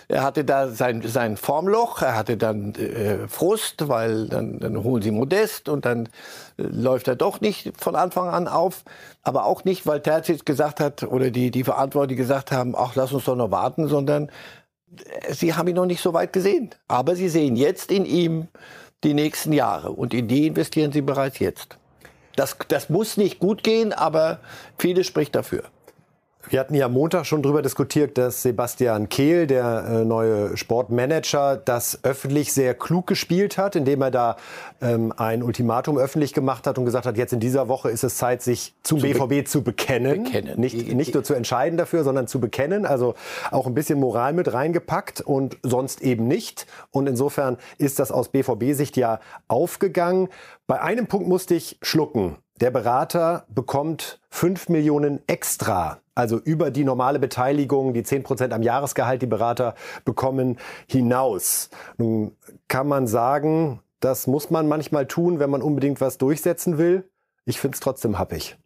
S1: Er hatte da sein, sein Formloch, er hatte dann äh, Frust, weil dann, dann holen sie Modest und dann läuft er doch nicht von Anfang an auf. Aber auch nicht, weil Terzic gesagt hat oder die, die Verantwortlichen gesagt haben, ach, lass uns doch noch warten, sondern Sie haben ihn noch nicht so weit gesehen. Aber Sie sehen jetzt in ihm die nächsten Jahre. Und in die investieren Sie bereits jetzt. Das, das muss nicht gut gehen, aber vieles spricht dafür.
S2: Wir hatten ja Montag schon darüber diskutiert, dass Sebastian Kehl, der äh, neue Sportmanager, das öffentlich sehr klug gespielt hat, indem er da ähm, ein Ultimatum öffentlich gemacht hat und gesagt hat, jetzt in dieser Woche ist es Zeit, sich zum zu BVB be zu bekennen. bekennen. Nicht, nicht nur zu entscheiden dafür, sondern zu bekennen. Also auch ein bisschen Moral mit reingepackt und sonst eben nicht. Und insofern ist das aus BVB-Sicht ja aufgegangen. Bei einem Punkt musste ich schlucken. Der Berater bekommt 5 Millionen extra, also über die normale Beteiligung, die 10 Prozent am Jahresgehalt, die Berater bekommen, hinaus. Nun kann man sagen, das muss man manchmal tun, wenn man unbedingt was durchsetzen will. Ich finde es trotzdem happig.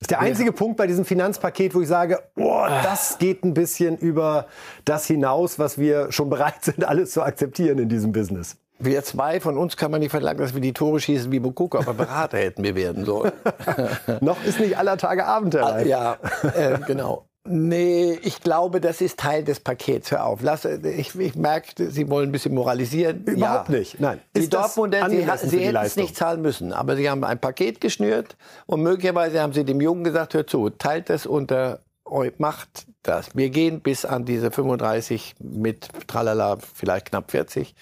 S2: Das ist der einzige ja. Punkt bei diesem Finanzpaket, wo ich sage, oh, das geht ein bisschen über das hinaus, was wir schon bereit [laughs] sind, alles zu akzeptieren in diesem Business.
S1: Wir zwei von uns kann man nicht verlangen, dass wir die Tore schießen wie Bukoko, aber Berater hätten wir werden sollen. [laughs]
S2: Noch ist nicht aller Tage Abend, Herr
S1: ah, Ja, äh, genau. Nee, ich glaube, das ist Teil des Pakets. Hör auf. Lass, ich, ich merke, Sie wollen ein bisschen moralisieren.
S2: Überhaupt ja. nicht. Nein.
S1: Die Dortmunder, Sie, Sie hätten es nicht zahlen müssen. Aber Sie haben ein Paket geschnürt und möglicherweise haben Sie dem Jungen gesagt, hör zu, teilt das unter euch, macht das. Wir gehen bis an diese 35 mit Tralala, vielleicht knapp 40.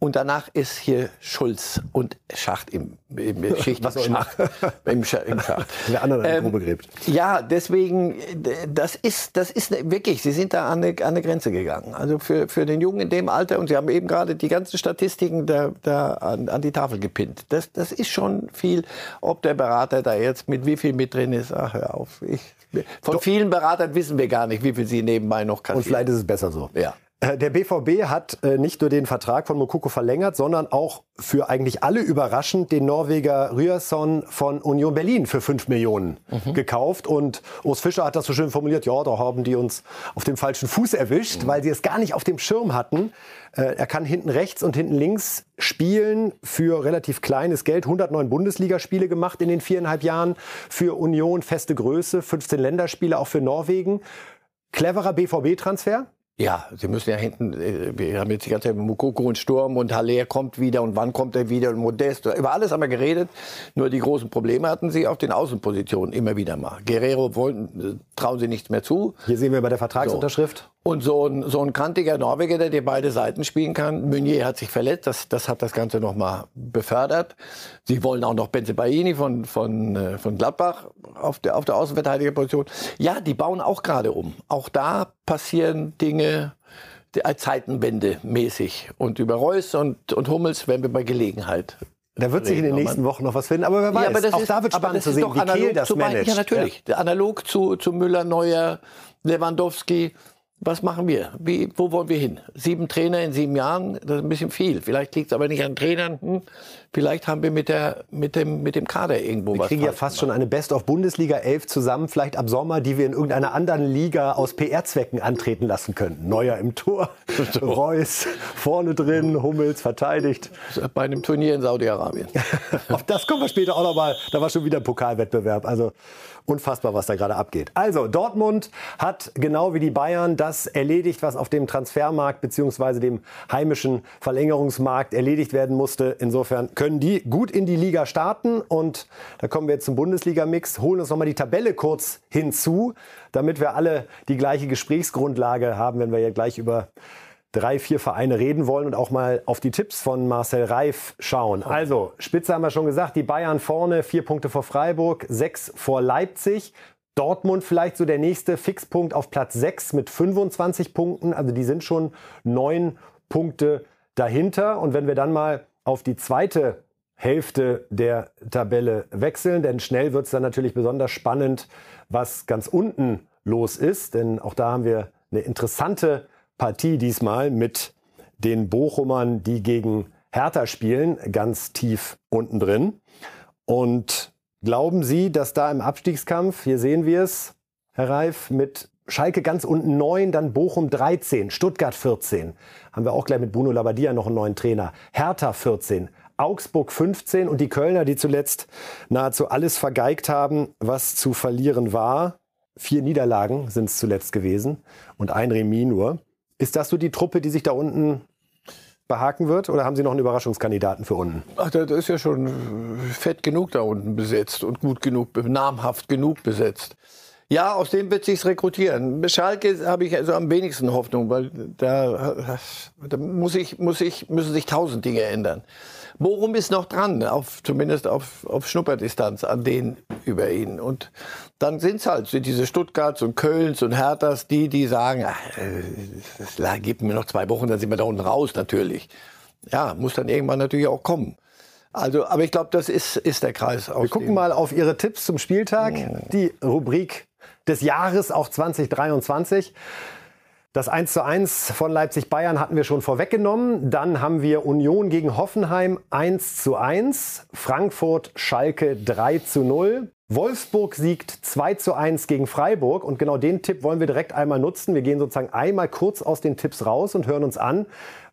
S1: Und danach ist hier Schulz und Schacht im, im [laughs] Schicht
S2: Was im, Schacht,
S1: im, Schacht. Im Schacht.
S2: Der andere ähm, Grube gräbt.
S1: Ja, deswegen, das ist, das ist wirklich, Sie sind da an eine, an eine Grenze gegangen. Also für, für den Jungen in dem Alter, und Sie haben eben gerade die ganzen Statistiken da, da an, an die Tafel gepinnt. Das, das ist schon viel, ob der Berater da jetzt mit wie viel mit drin ist. Ach, hör auf. Ich, von Doch. vielen Beratern wissen wir gar nicht, wie viel sie nebenbei noch kassieren.
S2: Und vielleicht ist es besser so.
S1: Ja.
S2: Äh, der BVB hat äh, nicht nur den Vertrag von Mokoko verlängert, sondern auch für eigentlich alle überraschend den Norweger Ryerson von Union Berlin für 5 Millionen mhm. gekauft. Und Urs Fischer hat das so schön formuliert, ja, da haben die uns auf dem falschen Fuß erwischt, mhm. weil sie es gar nicht auf dem Schirm hatten. Äh, er kann hinten rechts und hinten links spielen für relativ kleines Geld. 109 Bundesligaspiele gemacht in den viereinhalb Jahren für Union, feste Größe, 15 Länderspiele auch für Norwegen. Cleverer BVB-Transfer?
S1: Ja, Sie müssen ja hinten, äh, wir haben jetzt die ganze Zeit Mukoko und Sturm und Haller kommt wieder und wann kommt er wieder und Modest. Über alles haben wir geredet. Nur die großen Probleme hatten Sie auf den Außenpositionen immer wieder mal. Guerrero wollen, äh, trauen Sie nichts mehr zu.
S2: Hier sehen wir bei der Vertragsunterschrift.
S1: Und so ein, so ein kantiger Norweger, der dir beide Seiten spielen kann. Meunier hat sich verletzt, das, das hat das Ganze nochmal befördert. Sie wollen auch noch Benzebaini von, von, äh, von Gladbach auf der, auf der Außenverteidigerposition. Ja, die bauen auch gerade um. Auch da passieren Dinge, Zeitenwende mäßig. Und über Reus und, und Hummels werden wir bei Gelegenheit
S2: da wird sich in den nächsten Wochen noch was finden, aber wer weiß. Ja, aber auch ist, da wird spannend zu sehen, wie Kehl das managt.
S1: Ja, natürlich. Ja. Analog zu, zu Müller, Neuer, Lewandowski. Was machen wir? Wie, wo wollen wir hin? Sieben Trainer in sieben Jahren, das ist ein bisschen viel. Vielleicht liegt es aber nicht an Trainern. Hm. Vielleicht haben wir mit, der, mit, dem, mit dem Kader irgendwo
S2: wir
S1: was.
S2: Wir kriegen ja fast gemacht. schon eine Best-of-Bundesliga 11 zusammen, vielleicht ab Sommer, die wir in irgendeiner anderen Liga aus PR-Zwecken antreten lassen könnten. Neuer im Tor, [laughs] Reus vorne drin, Hummels verteidigt.
S1: Bei einem Turnier in Saudi-Arabien. [laughs]
S2: Auf das kommen wir später auch noch mal. Da war schon wieder ein Pokalwettbewerb. Also unfassbar, was da gerade abgeht. Also Dortmund hat genau wie die Bayern das erledigt, was auf dem Transfermarkt bzw. dem heimischen Verlängerungsmarkt erledigt werden musste. Insofern können die gut in die Liga starten und da kommen wir jetzt zum Bundesliga-Mix, holen uns nochmal die Tabelle kurz hinzu, damit wir alle die gleiche Gesprächsgrundlage haben, wenn wir ja gleich über drei, vier Vereine reden wollen und auch mal auf die Tipps von Marcel Reif schauen. Also, Spitze haben wir schon gesagt, die Bayern vorne, vier Punkte vor Freiburg, sechs vor Leipzig. Dortmund vielleicht so der nächste Fixpunkt auf Platz 6 mit 25 Punkten. Also die sind schon neun Punkte dahinter. Und wenn wir dann mal auf die zweite Hälfte der Tabelle wechseln, denn schnell wird es dann natürlich besonders spannend, was ganz unten los ist. Denn auch da haben wir eine interessante Partie diesmal mit den Bochumern, die gegen Hertha spielen, ganz tief unten drin. Und glauben Sie, dass da im Abstiegskampf, hier sehen wir es, Herr Reif, mit Schalke ganz unten 9, dann Bochum 13, Stuttgart 14. Haben wir auch gleich mit Bruno Labbadia noch einen neuen Trainer. Hertha 14, Augsburg 15 und die Kölner, die zuletzt nahezu alles vergeigt haben, was zu verlieren war. Vier Niederlagen sind es zuletzt gewesen und ein Remis nur. Ist das so die Truppe, die sich da unten behaken wird? Oder haben Sie noch einen Überraschungskandidaten für unten?
S1: Ach, das ist ja schon fett genug da unten besetzt und gut genug, namhaft genug besetzt. Ja, aus dem wird sich's rekrutieren. Schalke habe ich also am wenigsten Hoffnung, weil da, da muss ich, muss ich, müssen sich tausend Dinge ändern. Bochum ist noch dran, auf, zumindest auf, auf Schnupperdistanz an denen über ihn. Und dann halt sind diese Stuttgarts und Kölns und Herthas, die, die sagen, ach, das gibt mir noch zwei Wochen, dann sind wir da unten raus natürlich. Ja, muss dann irgendwann natürlich auch kommen. Also, aber ich glaube, das ist, ist der Kreis.
S2: Wir gucken mal auf Ihre Tipps zum Spieltag. Die Rubrik des Jahres, auch 2023. Das 1 zu 1 von Leipzig-Bayern hatten wir schon vorweggenommen. Dann haben wir Union gegen Hoffenheim 1 zu 1. Frankfurt-Schalke 3 zu 0. Wolfsburg siegt 2 zu 1 gegen Freiburg. Und genau den Tipp wollen wir direkt einmal nutzen. Wir gehen sozusagen einmal kurz aus den Tipps raus und hören uns an,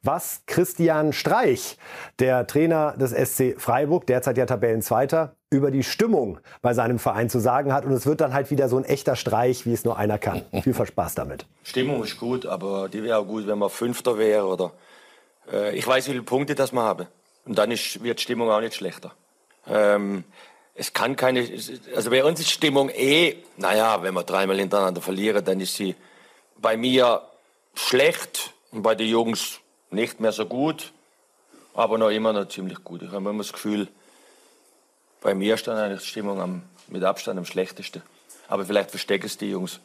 S2: was Christian Streich, der Trainer des SC Freiburg, derzeit ja Tabellenzweiter, über die Stimmung bei seinem Verein zu sagen hat. Und es wird dann halt wieder so ein echter Streich, wie es nur einer kann. [laughs] Viel Spaß damit.
S7: Stimmung ist gut, aber die wäre auch gut, wenn man Fünfter wäre oder äh, ich weiß, wie viele Punkte das man habe. Und dann ist, wird Stimmung auch nicht schlechter. Ähm, es kann keine, also bei uns ist Stimmung eh, naja, wenn wir dreimal hintereinander verlieren, dann ist sie bei mir schlecht und bei den Jungs nicht mehr so gut, aber noch immer noch ziemlich gut. Ich habe immer das Gefühl, bei mir ist dann eigentlich die Stimmung am, mit Abstand am schlechtesten. Aber vielleicht verstecken es die Jungs.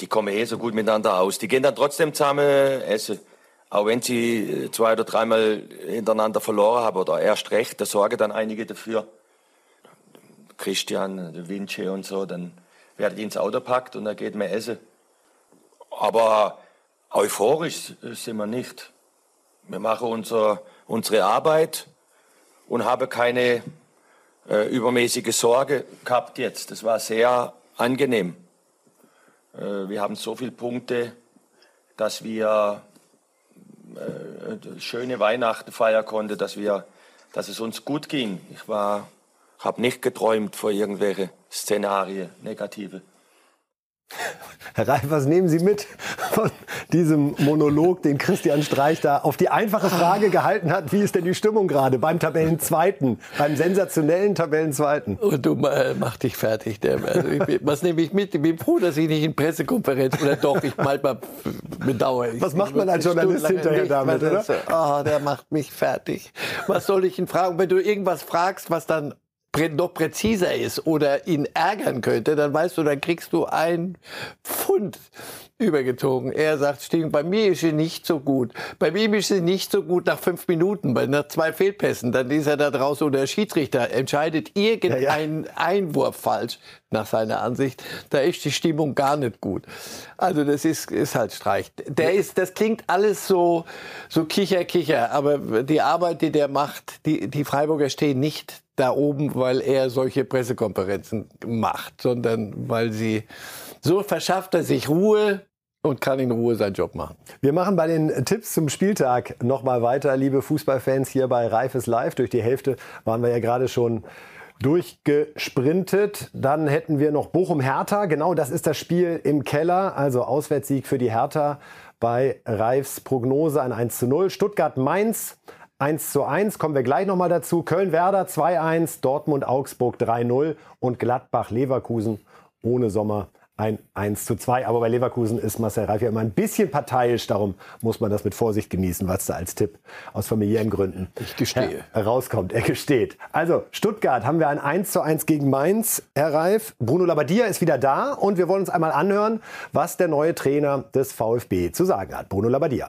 S7: Die kommen eh so gut miteinander aus. Die gehen dann trotzdem zusammen essen. Auch wenn sie zwei oder dreimal hintereinander verloren haben oder erst recht, da sorgen dann einige dafür. Christian, Vinci und so, dann werden die ins Auto packt und dann geht man essen. Aber euphorisch sind wir nicht. Wir machen unser, unsere Arbeit und haben keine äh, übermäßige Sorge gehabt jetzt. Das war sehr angenehm. Äh, wir haben so viele Punkte, dass wir äh, schöne Weihnachten feiern konnten, dass, wir, dass es uns gut ging. Ich habe nicht geträumt vor irgendwelche Szenarien, negative.
S2: Herr Reif, was nehmen Sie mit von diesem Monolog, den Christian Streich da auf die einfache Frage gehalten hat, wie ist denn die Stimmung gerade beim Tabellenzweiten, beim sensationellen Tabellenzweiten?
S1: Und du äh, mach dich fertig. Der, also ich, was nehme ich mit? Ich bin froh, dass ich nicht in Pressekonferenz oder doch, ich manchmal bedauere. Ich
S2: was macht man als Journalist hinterher damit, oder?
S1: oh, der macht mich fertig. Was soll ich ihn fragen? Wenn du irgendwas fragst, was dann noch präziser ist oder ihn ärgern könnte, dann weißt du, dann kriegst du ein Pfund übergezogen. Er sagt, Sting, bei mir ist sie nicht so gut. Bei ihm ist sie nicht so gut nach fünf Minuten, bei nach zwei Fehlpässen. Dann ist er da draußen und der Schiedsrichter entscheidet irgendeinen ja, ja. Einwurf falsch, nach seiner Ansicht. Da ist die Stimmung gar nicht gut. Also das ist, ist halt Streich. Der ist, das klingt alles so, so kicher, kicher. Aber die Arbeit, die der macht, die, die Freiburger stehen nicht da oben, weil er solche Pressekonferenzen macht, sondern weil sie so verschafft er sich Ruhe und kann in Ruhe seinen Job machen.
S2: Wir machen bei den Tipps zum Spieltag nochmal weiter, liebe Fußballfans hier bei Reifes Live. Durch die Hälfte waren wir ja gerade schon durchgesprintet. Dann hätten wir noch Bochum-Hertha. Genau, das ist das Spiel im Keller. Also Auswärtssieg für die Hertha bei Reifs Prognose ein 1 zu 0. Stuttgart-Mainz 1 zu 1, kommen wir gleich nochmal dazu. Köln-Werder 2-1, Dortmund-Augsburg 3-0 und Gladbach-Leverkusen ohne Sommer ein 1 zu 2. Aber bei Leverkusen ist Marcel Reif ja immer ein bisschen parteiisch. Darum muss man das mit Vorsicht genießen, was da als Tipp aus familiären Gründen
S1: ich gestehe.
S2: herauskommt. Er gesteht. Also Stuttgart haben wir ein 1 zu 1 gegen Mainz, Herr Reif. Bruno Labbadia ist wieder da und wir wollen uns einmal anhören, was der neue Trainer des VfB zu sagen hat. Bruno Labbadia.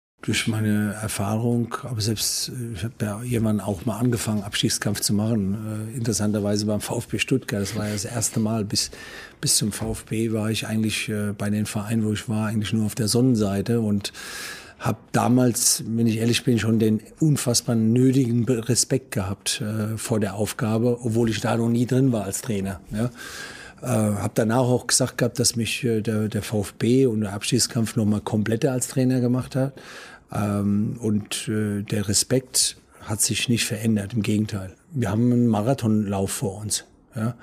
S8: durch meine Erfahrung, aber selbst ich habe ja irgendwann auch mal angefangen, Abstiegskampf zu machen. Äh, interessanterweise beim VfB Stuttgart. Das war ja das erste Mal. Bis, bis zum VfB war ich eigentlich äh, bei den Vereinen, wo ich war, eigentlich nur auf der Sonnenseite und habe damals, wenn ich ehrlich bin, schon den unfassbar nötigen Respekt gehabt äh, vor der Aufgabe, obwohl ich da noch nie drin war als Trainer. Ja. Äh, habe danach auch gesagt gehabt, dass mich äh, der, der VfB und der Abstiegskampf nochmal kompletter als Trainer gemacht hat. Ähm, und äh, der Respekt hat sich nicht verändert, im Gegenteil. Wir haben einen Marathonlauf vor uns. Ja?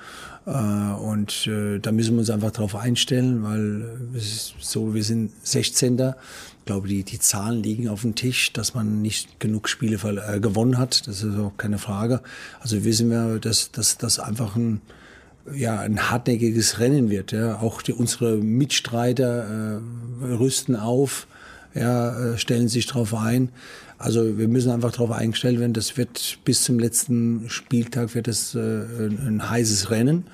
S8: Äh, und äh, da müssen wir uns einfach darauf einstellen, weil es ist so, wir sind 16. Ich glaube, die, die Zahlen liegen auf dem Tisch, dass man nicht genug Spiele äh, gewonnen hat. Das ist auch keine Frage. Also wissen wir, dass das einfach ein, ja, ein hartnäckiges Rennen wird. Ja. Auch die, unsere Mitstreiter äh, rüsten auf ja, äh, stellen sich darauf ein. Also wir müssen einfach darauf eingestellt werden, das wird bis zum letzten Spieltag wird das äh, ein, ein heißes Rennen.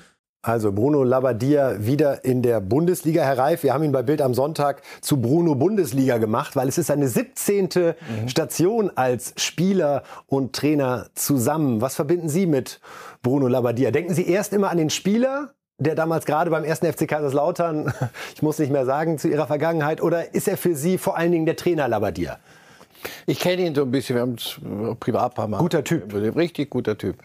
S2: Also Bruno Labbadia wieder in der Bundesliga. Herr Reif, wir haben ihn bei Bild am Sonntag zu Bruno Bundesliga gemacht, weil es ist seine 17. Mhm. Station als Spieler und Trainer zusammen. Was verbinden Sie mit Bruno Labbadia? Denken Sie erst immer an den Spieler der damals gerade beim ersten FC Kaiserslautern, [laughs] ich muss nicht mehr sagen, zu ihrer Vergangenheit, oder ist er für Sie vor allen Dingen der Trainer Labadier?
S1: Ich kenne ihn so ein bisschen, wir haben es privat ein paar Mal.
S2: Guter Typ.
S1: Richtig guter Typ.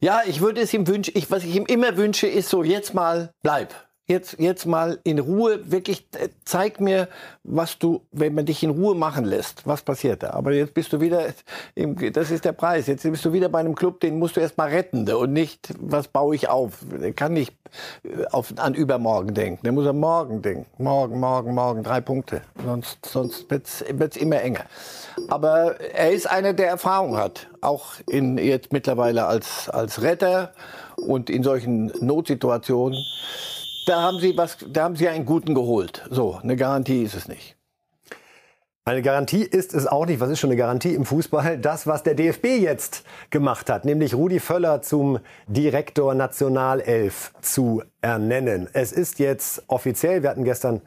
S1: Ja, ich würde es ihm wünschen, ich, was ich ihm immer wünsche, ist so, jetzt mal bleib jetzt, jetzt mal in Ruhe, wirklich äh, zeig mir, was du, wenn man dich in Ruhe machen lässt, was passiert da. Aber jetzt bist du wieder, [laughs] im, das ist der Preis, jetzt bist du wieder bei einem Club, den musst du erst mal retten und nicht, was baue ich auf. Der kann nicht äh, auf, an übermorgen denken, der muss an morgen denken. Morgen, morgen, morgen, drei Punkte. Sonst, sonst wird's, wird's immer enger. Aber er ist einer, der Erfahrung hat, auch in, jetzt mittlerweile als, als Retter und in solchen Notsituationen da haben Sie was, da haben Sie einen guten geholt. So, eine Garantie ist es nicht.
S2: Eine Garantie ist es auch nicht. Was ist schon eine Garantie im Fußball? Das, was der DFB jetzt gemacht hat, nämlich Rudi Völler zum Direktor Nationalelf zu ernennen. Es ist jetzt offiziell. Wir hatten gestern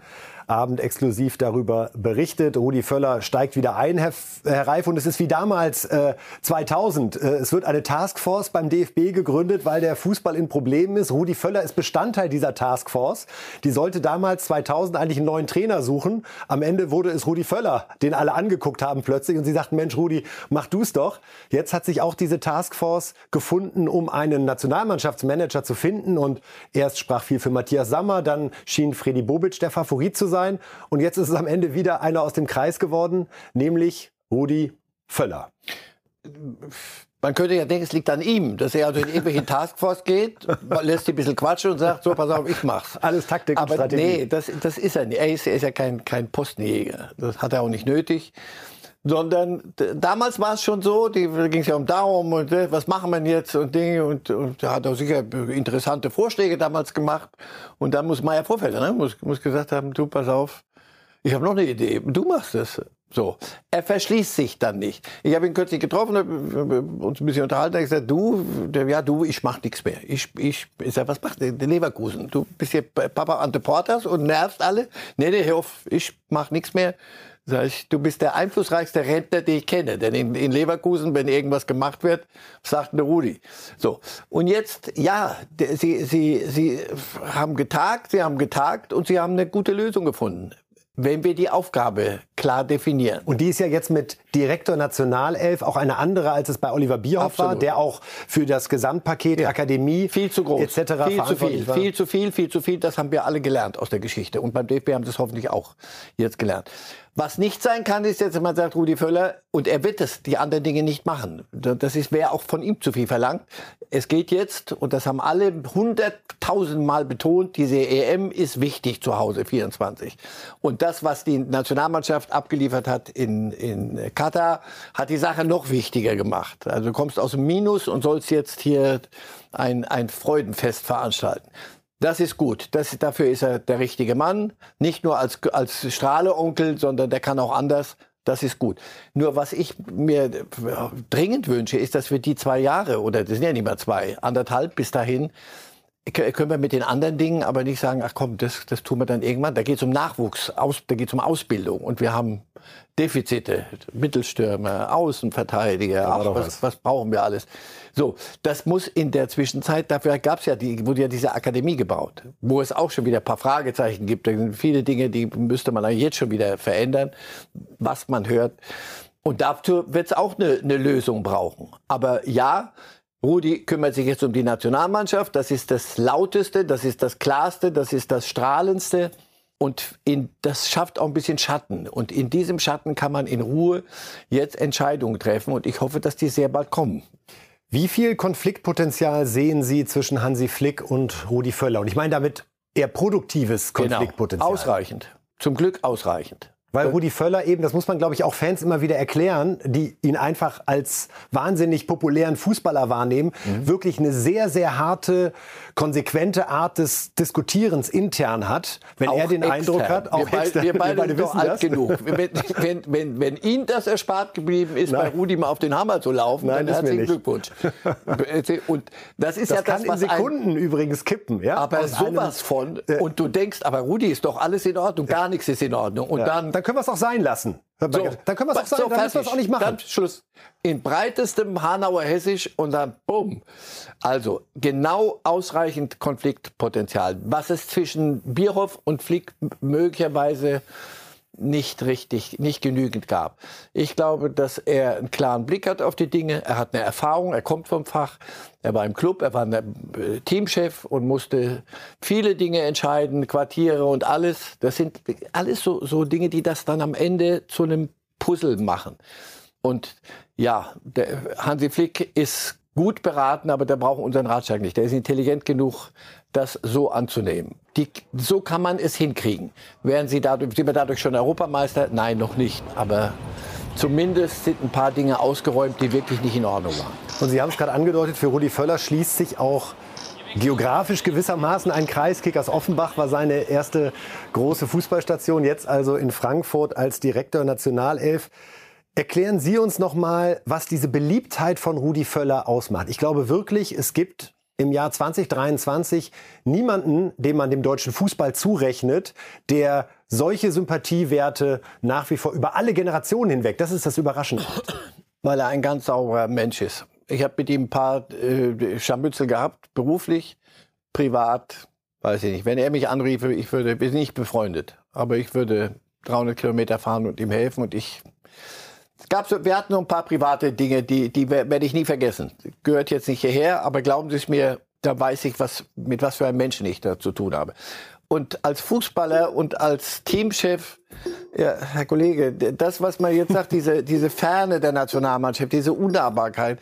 S2: Abend exklusiv darüber berichtet. Rudi Völler steigt wieder ein, Herr, Herr Reif, und es ist wie damals äh, 2000. Äh, es wird eine Taskforce beim DFB gegründet, weil der Fußball in Problemen ist. Rudi Völler ist Bestandteil dieser Taskforce. Die sollte damals 2000 eigentlich einen neuen Trainer suchen. Am Ende wurde es Rudi Völler, den alle angeguckt haben plötzlich. Und sie sagten, Mensch, Rudi, mach du's doch. Jetzt hat sich auch diese Taskforce gefunden, um einen Nationalmannschaftsmanager zu finden. Und erst sprach viel für Matthias Sammer, dann schien Freddy Bobic der Favorit zu sein sein. Und jetzt ist es am Ende wieder einer aus dem Kreis geworden, nämlich Rudi Völler.
S1: Man könnte ja denken, es liegt an ihm, dass er also in irgendwelche [laughs] Taskforce geht, lässt die ein bisschen quatschen und sagt, so, pass auf, ich mach's.
S2: Alles Taktik
S1: Aber Strategie. nee, das, das ist er nicht. Er ist, er ist ja kein, kein Postenjäger. Das hat er auch nicht nötig sondern damals war es schon so, die ging es ja um darum und äh, was machen wir jetzt und Dinge und, und er hat auch sicher interessante Vorschläge damals gemacht und dann muss Meier Vorfelder, ne, muss, muss gesagt haben, du pass auf, ich habe noch eine Idee, du machst es. So, er verschließt sich dann nicht. Ich habe ihn kürzlich getroffen, uns ein bisschen unterhalten, er gesagt, du, ja du, ich mach nichts mehr. Ich, ich, ich sag, was macht der Leverkusen? Du bist hier Papa Ante Portas und nervst alle? Nee, nee, hör auf, ich mach nichts mehr. Sag ich, du bist der einflussreichste Rentner, den ich kenne. Denn in, in Leverkusen, wenn irgendwas gemacht wird, sagt der Rudi. So. Und jetzt, ja, sie, sie, sie haben getagt, sie haben getagt und sie haben eine gute Lösung gefunden wenn wir die Aufgabe klar definieren.
S2: Und die ist ja jetzt mit Direktor Nationalelf auch eine andere, als es bei Oliver Bierhoff Absolut. war, der auch für das Gesamtpaket ja. Akademie
S1: viel zu groß,
S2: etc.
S1: Viel zu viel, war. viel zu viel, viel zu viel. Das haben wir alle gelernt aus der Geschichte. Und beim DFB haben sie es hoffentlich auch jetzt gelernt. Was nicht sein kann, ist jetzt, wenn man sagt, Rudi Völler, und er wird es, die anderen Dinge nicht machen. Das wäre auch von ihm zu viel verlangt. Es geht jetzt, und das haben alle hunderttausend Mal betont, diese EM ist wichtig zu Hause, 24. Und das, was die Nationalmannschaft abgeliefert hat in, in Katar, hat die Sache noch wichtiger gemacht. Also du kommst aus dem Minus und sollst jetzt hier ein, ein Freudenfest veranstalten. Das ist gut. Das, dafür ist er der richtige Mann. Nicht nur als, als Strahleonkel, sondern der kann auch anders. Das ist gut. Nur was ich mir dringend wünsche, ist, dass wir die zwei Jahre, oder das sind ja nicht mehr zwei, anderthalb bis dahin, können wir mit den anderen Dingen aber nicht sagen, ach komm, das, das tun wir dann irgendwann. Da geht es um Nachwuchs, aus, da geht es um Ausbildung. Und wir haben Defizite, Mittelstürmer, Außenverteidiger, ach, was, was brauchen wir alles? So, das muss in der Zwischenzeit, dafür gab es ja, die, wurde ja diese Akademie gebaut, wo es auch schon wieder ein paar Fragezeichen gibt. Da sind viele Dinge, die müsste man jetzt schon wieder verändern, was man hört. Und dazu wird es auch eine, eine Lösung brauchen. Aber ja, Rudi kümmert sich jetzt um die Nationalmannschaft. Das ist das Lauteste, das ist das Klarste, das ist das Strahlendste. Und in, das schafft auch ein bisschen Schatten. Und in diesem Schatten kann man in Ruhe jetzt Entscheidungen treffen. Und ich hoffe, dass die sehr bald kommen.
S2: Wie viel Konfliktpotenzial sehen Sie zwischen Hansi Flick und Rudi Völler? Und ich meine damit eher produktives genau. Konfliktpotenzial.
S1: Genau. Ausreichend. Zum Glück ausreichend.
S2: Weil Rudi Völler eben, das muss man glaube ich auch Fans immer wieder erklären, die ihn einfach als wahnsinnig populären Fußballer wahrnehmen, mhm. wirklich eine sehr, sehr harte, konsequente Art des Diskutierens intern hat. Wenn auch er den extern. Eindruck hat,
S1: auch wir, extern, wir beide, wir beide wissen alt das. genug. Wenn, wenn, wenn, wenn ihn das erspart geblieben ist, Nein. bei Rudi mal auf den Hammer zu laufen, Nein, dann herzlichen Glückwunsch.
S2: Und das ist das ja kann das, in Sekunden ein, übrigens kippen. Ja?
S1: Aber sowas von. Äh, und du denkst, aber Rudi ist doch alles in Ordnung, gar nichts ist in Ordnung. Und
S2: ja. dann dann können wir es auch sein lassen. So, dann können wir es auch sein, so, dann müssen wir es auch nicht machen. Dann
S1: Schluss. In breitestem Hanauer Hessisch und dann bumm. Also genau ausreichend Konfliktpotenzial. Was es zwischen Bierhoff und Flick möglicherweise nicht richtig, nicht genügend gab. Ich glaube, dass er einen klaren Blick hat auf die Dinge. Er hat eine Erfahrung, er kommt vom Fach. Er war im Club, er war äh, Teamchef und musste viele Dinge entscheiden, Quartiere und alles. Das sind alles so, so Dinge, die das dann am Ende zu einem Puzzle machen. Und ja, Hansi Flick ist gut beraten, aber der braucht unseren Ratschlag nicht. Der ist intelligent genug, das so anzunehmen. Die, so kann man es hinkriegen. Wären Sie dadurch, sind wir dadurch schon Europameister? Nein, noch nicht. Aber zumindest sind ein paar Dinge ausgeräumt, die wirklich nicht in Ordnung waren.
S2: Und Sie haben es gerade angedeutet, für Rudi Völler schließt sich auch geografisch gewissermaßen ein Kreis. Kickers Offenbach war seine erste große Fußballstation, jetzt also in Frankfurt als Direktor Nationalelf. Erklären Sie uns noch mal, was diese Beliebtheit von Rudi Völler ausmacht. Ich glaube wirklich, es gibt im Jahr 2023 niemanden, dem man dem deutschen Fußball zurechnet, der solche Sympathiewerte nach wie vor über alle Generationen hinweg, das ist das Überraschende.
S1: Weil er ein ganz sauberer Mensch ist. Ich habe mit ihm ein paar äh, Scharmützel gehabt, beruflich, privat, weiß ich nicht. Wenn er mich anrief, ich würde, wir sind nicht befreundet, aber ich würde 300 Kilometer fahren und ihm helfen und ich es gab so, wir hatten noch ein paar private Dinge, die, die werde ich nie vergessen. Gehört jetzt nicht hierher, aber glauben Sie es mir, da weiß ich, was, mit was für einem Menschen ich da zu tun habe. Und als Fußballer und als Teamchef, ja, Herr Kollege, das, was man jetzt sagt, diese, [laughs] diese Ferne der Nationalmannschaft, diese Unnahbarkeit,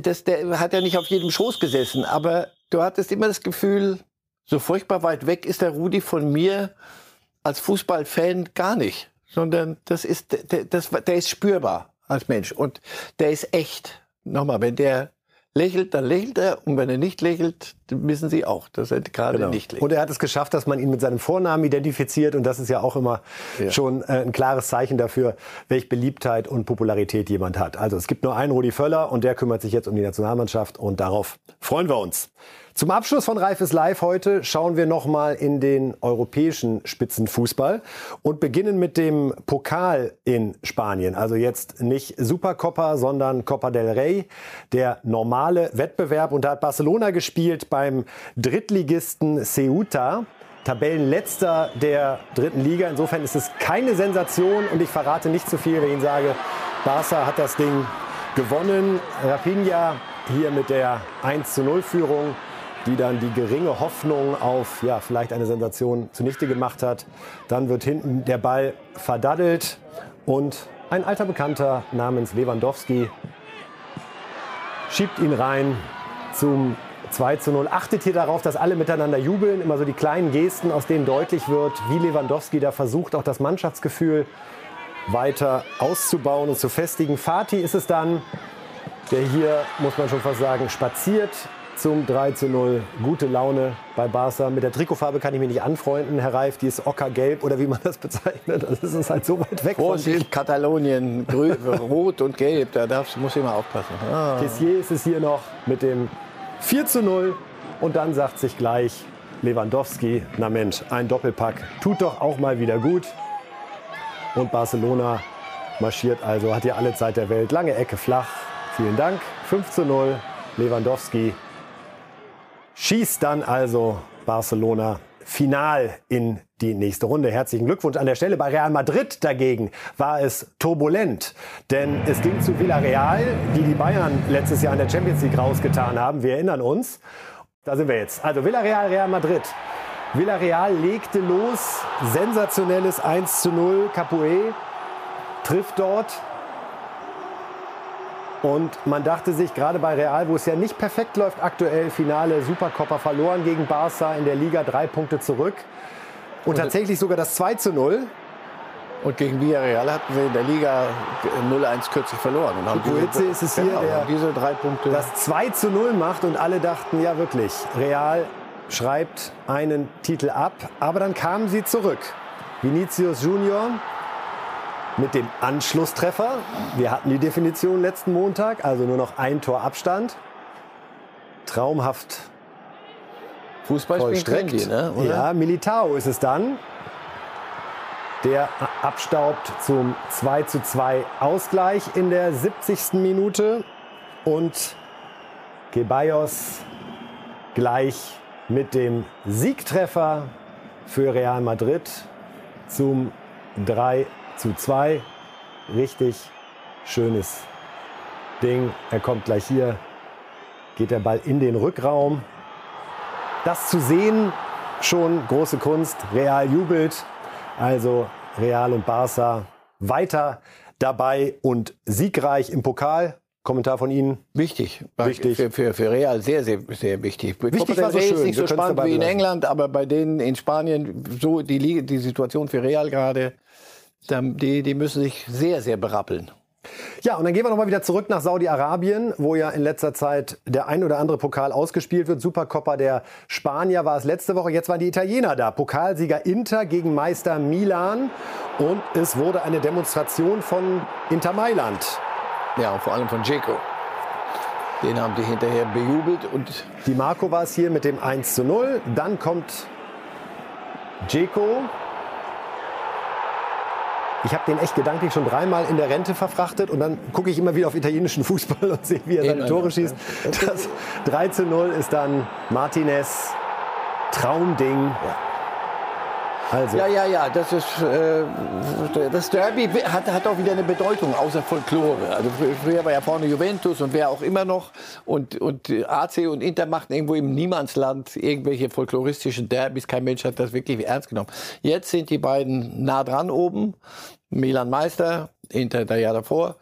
S1: das, der hat ja nicht auf jedem Schoß gesessen, aber du hattest immer das Gefühl, so furchtbar weit weg ist der Rudi von mir als Fußballfan gar nicht sondern das ist, der, das, der ist spürbar als Mensch und der ist echt. Nochmal, wenn der lächelt, dann lächelt er. Und wenn er nicht lächelt, wissen Sie auch, dass er gerade genau. nicht lächelt.
S2: Und er hat es geschafft, dass man ihn mit seinem Vornamen identifiziert. Und das ist ja auch immer ja. schon äh, ein klares Zeichen dafür, welche Beliebtheit und Popularität jemand hat. Also es gibt nur einen Rudi Völler und der kümmert sich jetzt um die Nationalmannschaft. Und darauf freuen wir uns. Zum Abschluss von Reifes Live heute schauen wir nochmal in den europäischen Spitzenfußball und beginnen mit dem Pokal in Spanien. Also jetzt nicht Supercopa, sondern Copa del Rey, der normale Wettbewerb. Und da hat Barcelona gespielt beim Drittligisten Ceuta. Tabellenletzter der dritten Liga. Insofern ist es keine Sensation und ich verrate nicht zu viel, wenn ich sage, Barca hat das Ding gewonnen. Rapinha hier mit der 1 zu 0 Führung die dann die geringe Hoffnung auf ja, vielleicht eine Sensation zunichte gemacht hat. Dann wird hinten der Ball verdaddelt und ein alter Bekannter namens Lewandowski schiebt ihn rein zum 2 zu 0. Achtet hier darauf, dass alle miteinander jubeln. Immer so die kleinen Gesten, aus denen deutlich wird, wie Lewandowski da versucht, auch das Mannschaftsgefühl weiter auszubauen und zu festigen. Fatih ist es dann, der hier, muss man schon fast sagen, spaziert zum 3 zu 0. Gute Laune bei Barca. Mit der Trikotfarbe kann ich mich nicht anfreunden, Herr Reif. Die ist ockergelb oder wie man das bezeichnet. Das ist halt so weit weg
S1: Vorsicht, von Katalonien, [laughs] rot und gelb. Da darfst, muss ich mal aufpassen.
S2: Ah. Kessier ist es hier noch mit dem 4 zu 0. Und dann sagt sich gleich Lewandowski, na Mensch, ein Doppelpack tut doch auch mal wieder gut. Und Barcelona marschiert also, hat hier alle Zeit der Welt. Lange Ecke flach. Vielen Dank. 5 zu 0. Lewandowski schießt dann also Barcelona final in die nächste Runde. Herzlichen Glückwunsch an der Stelle. Bei Real Madrid dagegen war es turbulent, denn es ging zu Villarreal, die die Bayern letztes Jahr in der Champions League rausgetan haben. Wir erinnern uns. Da sind wir jetzt. Also Villarreal, Real Madrid. Villarreal legte los. Sensationelles 1 zu 0. Capoe trifft dort. Und man dachte sich, gerade bei Real, wo es ja nicht perfekt läuft, aktuell Finale Supercoppa verloren gegen Barca in der Liga, drei Punkte zurück. Und, und tatsächlich sogar das 2 zu 0.
S1: Und gegen Villarreal hatten wir in der Liga 0-1 kürzlich verloren. Und
S2: haben diese, ist es hier, genau, der diese drei Punkte. das 2 zu 0 macht und alle dachten, ja wirklich, Real schreibt einen Titel ab. Aber dann kamen sie zurück. Vinicius Junior mit dem Anschlusstreffer. Wir hatten die Definition letzten Montag, also nur noch ein Tor Abstand. Traumhaft
S1: Fußball vollstreckt. Die, ne?
S2: Ja, Militao ist es dann, der abstaubt zum 2 zu 2 Ausgleich in der 70. Minute. Und Gebayos gleich mit dem Siegtreffer für Real Madrid zum 3 zu 2. Richtig schönes Ding. Er kommt gleich hier, geht der Ball in den Rückraum. Das zu sehen, schon große Kunst. Real jubelt. Also Real und Barca weiter dabei und siegreich im Pokal. Kommentar von Ihnen?
S1: Wichtig. Wichtig. Für, für, für Real sehr, sehr, sehr wichtig.
S2: Wichtig war so schön.
S1: ist nicht so spannend wie in England, aber bei denen in Spanien, so die, die Situation für Real gerade, die, die müssen sich sehr, sehr berappeln.
S2: Ja, und dann gehen wir nochmal wieder zurück nach Saudi-Arabien, wo ja in letzter Zeit der ein oder andere Pokal ausgespielt wird. Supercoppa der Spanier war es letzte Woche, jetzt waren die Italiener da. Pokalsieger Inter gegen Meister Milan und es wurde eine Demonstration von Inter Mailand.
S1: Ja, und vor allem von Dzeko. Den haben die hinterher bejubelt. Und
S2: die Marco war es hier mit dem 1 zu 0. Dann kommt Dzeko ich habe den echt gedanklich schon dreimal in der Rente verfrachtet und dann gucke ich immer wieder auf italienischen Fußball [laughs] und sehe, wie er seine Tore schießt. Das 3 zu 0 ist dann Martinez. Traumding. Ja.
S1: Also. Ja, ja, ja, das ist äh, das Derby hat, hat auch wieder eine Bedeutung außer Folklore. Also früher war ja vorne Juventus und wer auch immer noch und und AC und Inter machten irgendwo im Niemandsland irgendwelche folkloristischen Derbys. Kein Mensch hat das wirklich ernst genommen. Jetzt sind die beiden nah dran oben. Milan Meister, Inter der Jahr davor.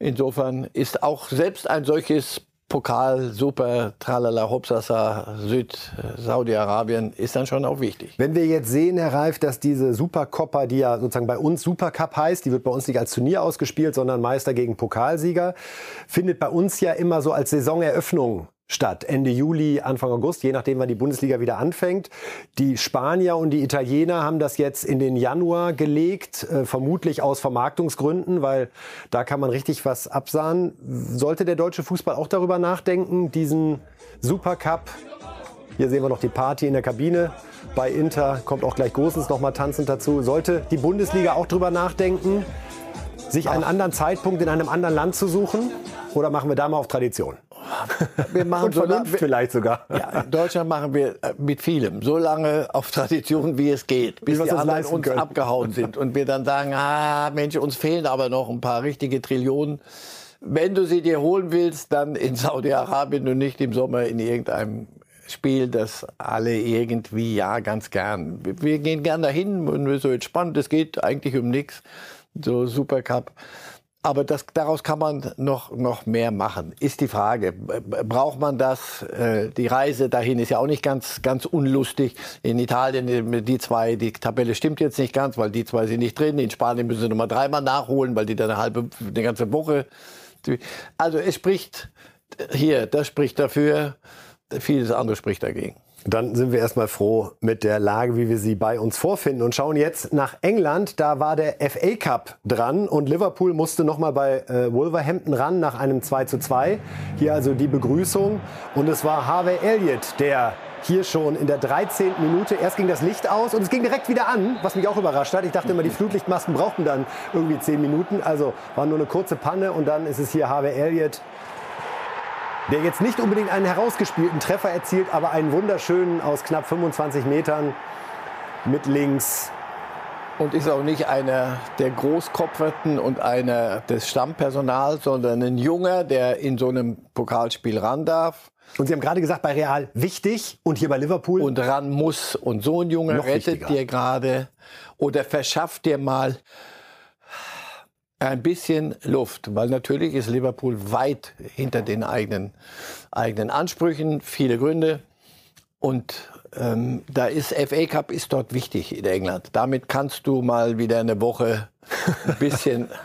S1: Insofern ist auch selbst ein solches Pokal, super, tralala, hopsasa, Süd, Saudi-Arabien ist dann schon auch wichtig.
S2: Wenn wir jetzt sehen, Herr Reif, dass diese Supercoppa, die ja sozusagen bei uns Supercup heißt, die wird bei uns nicht als Turnier ausgespielt, sondern Meister gegen Pokalsieger, findet bei uns ja immer so als Saisoneröffnung statt. Ende Juli, Anfang August, je nachdem, wann die Bundesliga wieder anfängt. Die Spanier und die Italiener haben das jetzt in den Januar gelegt, äh, vermutlich aus Vermarktungsgründen, weil da kann man richtig was absahen. Sollte der deutsche Fußball auch darüber nachdenken, diesen Supercup hier sehen wir noch die Party in der Kabine. Bei Inter kommt auch gleich Gosens noch mal tanzend dazu. Sollte die Bundesliga auch darüber nachdenken, sich einen anderen Zeitpunkt in einem anderen Land zu suchen? Oder machen wir da mal auf Tradition? [laughs]
S1: Wir machen
S2: Und Vernunft so, vielleicht sogar.
S1: Ja, in Deutschland machen wir äh, mit vielem so lange auf Tradition, wie es geht, bis die anderen uns können. abgehauen sind und wir dann sagen, ah Mensch, uns fehlen aber noch ein paar richtige Trillionen. Wenn du sie dir holen willst, dann in Saudi-Arabien und nicht im Sommer in irgendeinem Spiel, das alle irgendwie, ja, ganz gern. Wir gehen gern dahin und wir so entspannt, es geht eigentlich um nichts. So Supercup. Aber das, daraus kann man noch, noch mehr machen, ist die Frage. Braucht man das? Äh, die Reise dahin ist ja auch nicht ganz, ganz unlustig. In Italien, die zwei, die Tabelle stimmt jetzt nicht ganz, weil die zwei sind nicht drin. In Spanien müssen sie nochmal dreimal nachholen, weil die dann eine halbe, eine ganze Woche. Also es spricht hier, das spricht dafür, vieles andere spricht dagegen.
S2: Dann sind wir erstmal froh mit der Lage, wie wir sie bei uns vorfinden und schauen jetzt nach England. Da war der FA Cup dran und Liverpool musste nochmal bei äh, Wolverhampton ran nach einem 2 zu 2. Hier also die Begrüßung und es war Harvey Elliott, der hier schon in der 13. Minute. Erst ging das Licht aus und es ging direkt wieder an, was mich auch überrascht hat. Ich dachte immer, die Flutlichtmasken brauchten dann irgendwie 10 Minuten. Also war nur eine kurze Panne und dann ist es hier Harvey Elliott, der jetzt nicht unbedingt einen herausgespielten Treffer erzielt, aber einen wunderschönen aus knapp 25 Metern mit links.
S1: Und ist auch nicht einer der Großkopferten und einer des Stammpersonals, sondern ein Junger, der in so einem Pokalspiel ran darf.
S2: Und Sie haben gerade gesagt, bei Real wichtig und hier bei Liverpool.
S1: Und ran muss. Und so ein Junge rettet wichtiger. dir gerade oder verschafft dir mal ein bisschen Luft, weil natürlich ist Liverpool weit hinter den eigenen, eigenen Ansprüchen, viele Gründe. Und ähm, da ist FA Cup ist dort wichtig in England. Damit kannst du mal wieder eine Woche ein bisschen [laughs]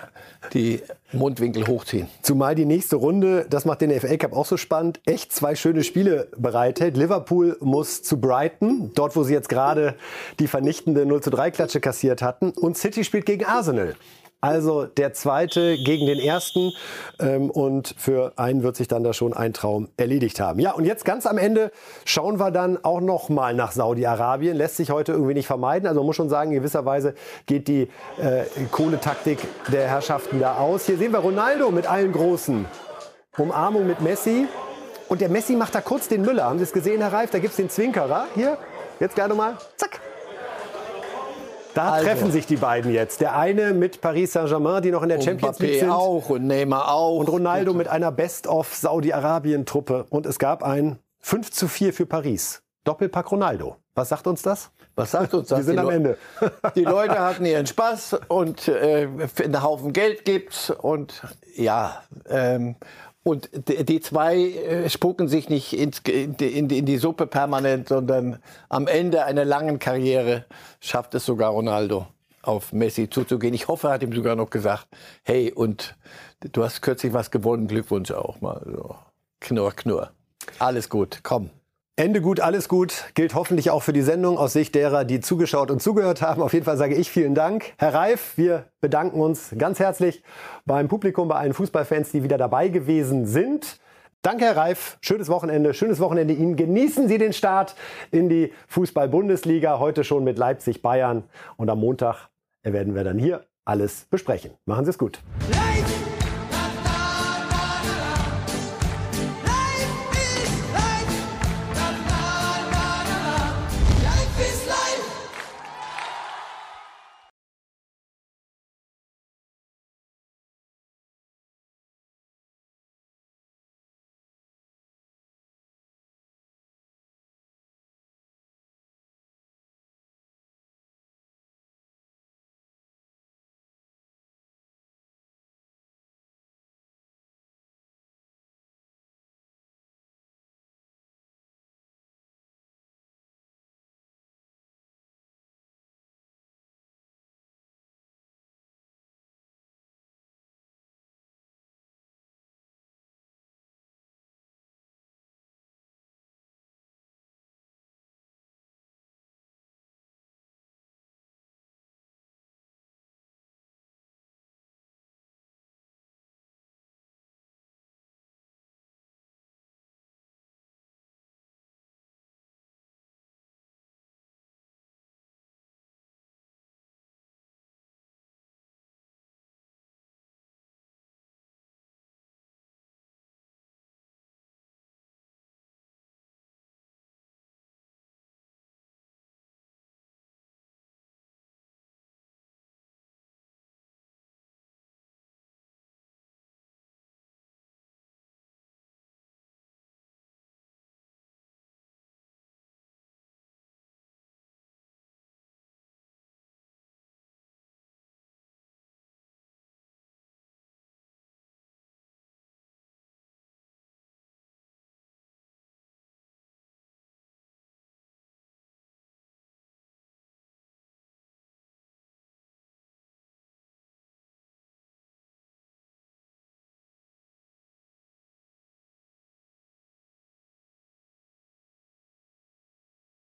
S1: die Mundwinkel hochziehen.
S2: Zumal die nächste Runde, das macht den FA Cup auch so spannend, echt zwei schöne Spiele bereithält. Liverpool muss zu Brighton, dort wo sie jetzt gerade die vernichtende 0 zu 3 Klatsche kassiert hatten. Und City spielt gegen Arsenal. Also der zweite gegen den ersten. Ähm, und für einen wird sich dann da schon ein Traum erledigt haben. Ja, und jetzt ganz am Ende schauen wir dann auch noch mal nach Saudi-Arabien. Lässt sich heute irgendwie nicht vermeiden. Also man muss schon sagen, in gewisser Weise geht die äh, Kohletaktik der Herrschaften da aus. Hier sehen wir Ronaldo mit allen Großen. Umarmung mit Messi. Und der Messi macht da kurz den Müller. Haben Sie es gesehen, Herr Reif? Da gibt es den Zwinkerer. Hier, jetzt gleich nochmal. Zack. Da also. treffen sich die beiden jetzt. Der eine mit Paris Saint-Germain, die noch in der und Champions League sind.
S1: auch und Neymar auch.
S2: Und Ronaldo mit einer Best-of Saudi-Arabien-Truppe. Und es gab ein 5 zu 4 für Paris. Doppelpack Ronaldo. Was sagt uns das?
S1: Was sagt uns das?
S2: Wir sind am Ende. [laughs]
S1: die Leute hatten ihren Spaß und äh, einen Haufen Geld gibt's und ja, ähm, und die zwei äh, spucken sich nicht ins, in, die, in die Suppe permanent, sondern am Ende einer langen Karriere schafft es sogar Ronaldo, auf Messi zuzugehen. Ich hoffe, er hat ihm sogar noch gesagt, hey, und du hast kürzlich was gewonnen, Glückwunsch auch mal. So. Knurr, knurr. Alles gut, komm.
S2: Ende gut, alles gut. Gilt hoffentlich auch für die Sendung aus Sicht derer, die zugeschaut und zugehört haben. Auf jeden Fall sage ich vielen Dank. Herr Reif, wir bedanken uns ganz herzlich beim Publikum, bei allen Fußballfans, die wieder dabei gewesen sind. Danke, Herr Reif. Schönes Wochenende. Schönes Wochenende Ihnen. Genießen Sie den Start in die Fußball-Bundesliga. Heute schon mit Leipzig-Bayern. Und am Montag werden wir dann hier alles besprechen. Machen Sie es gut. Leipzig!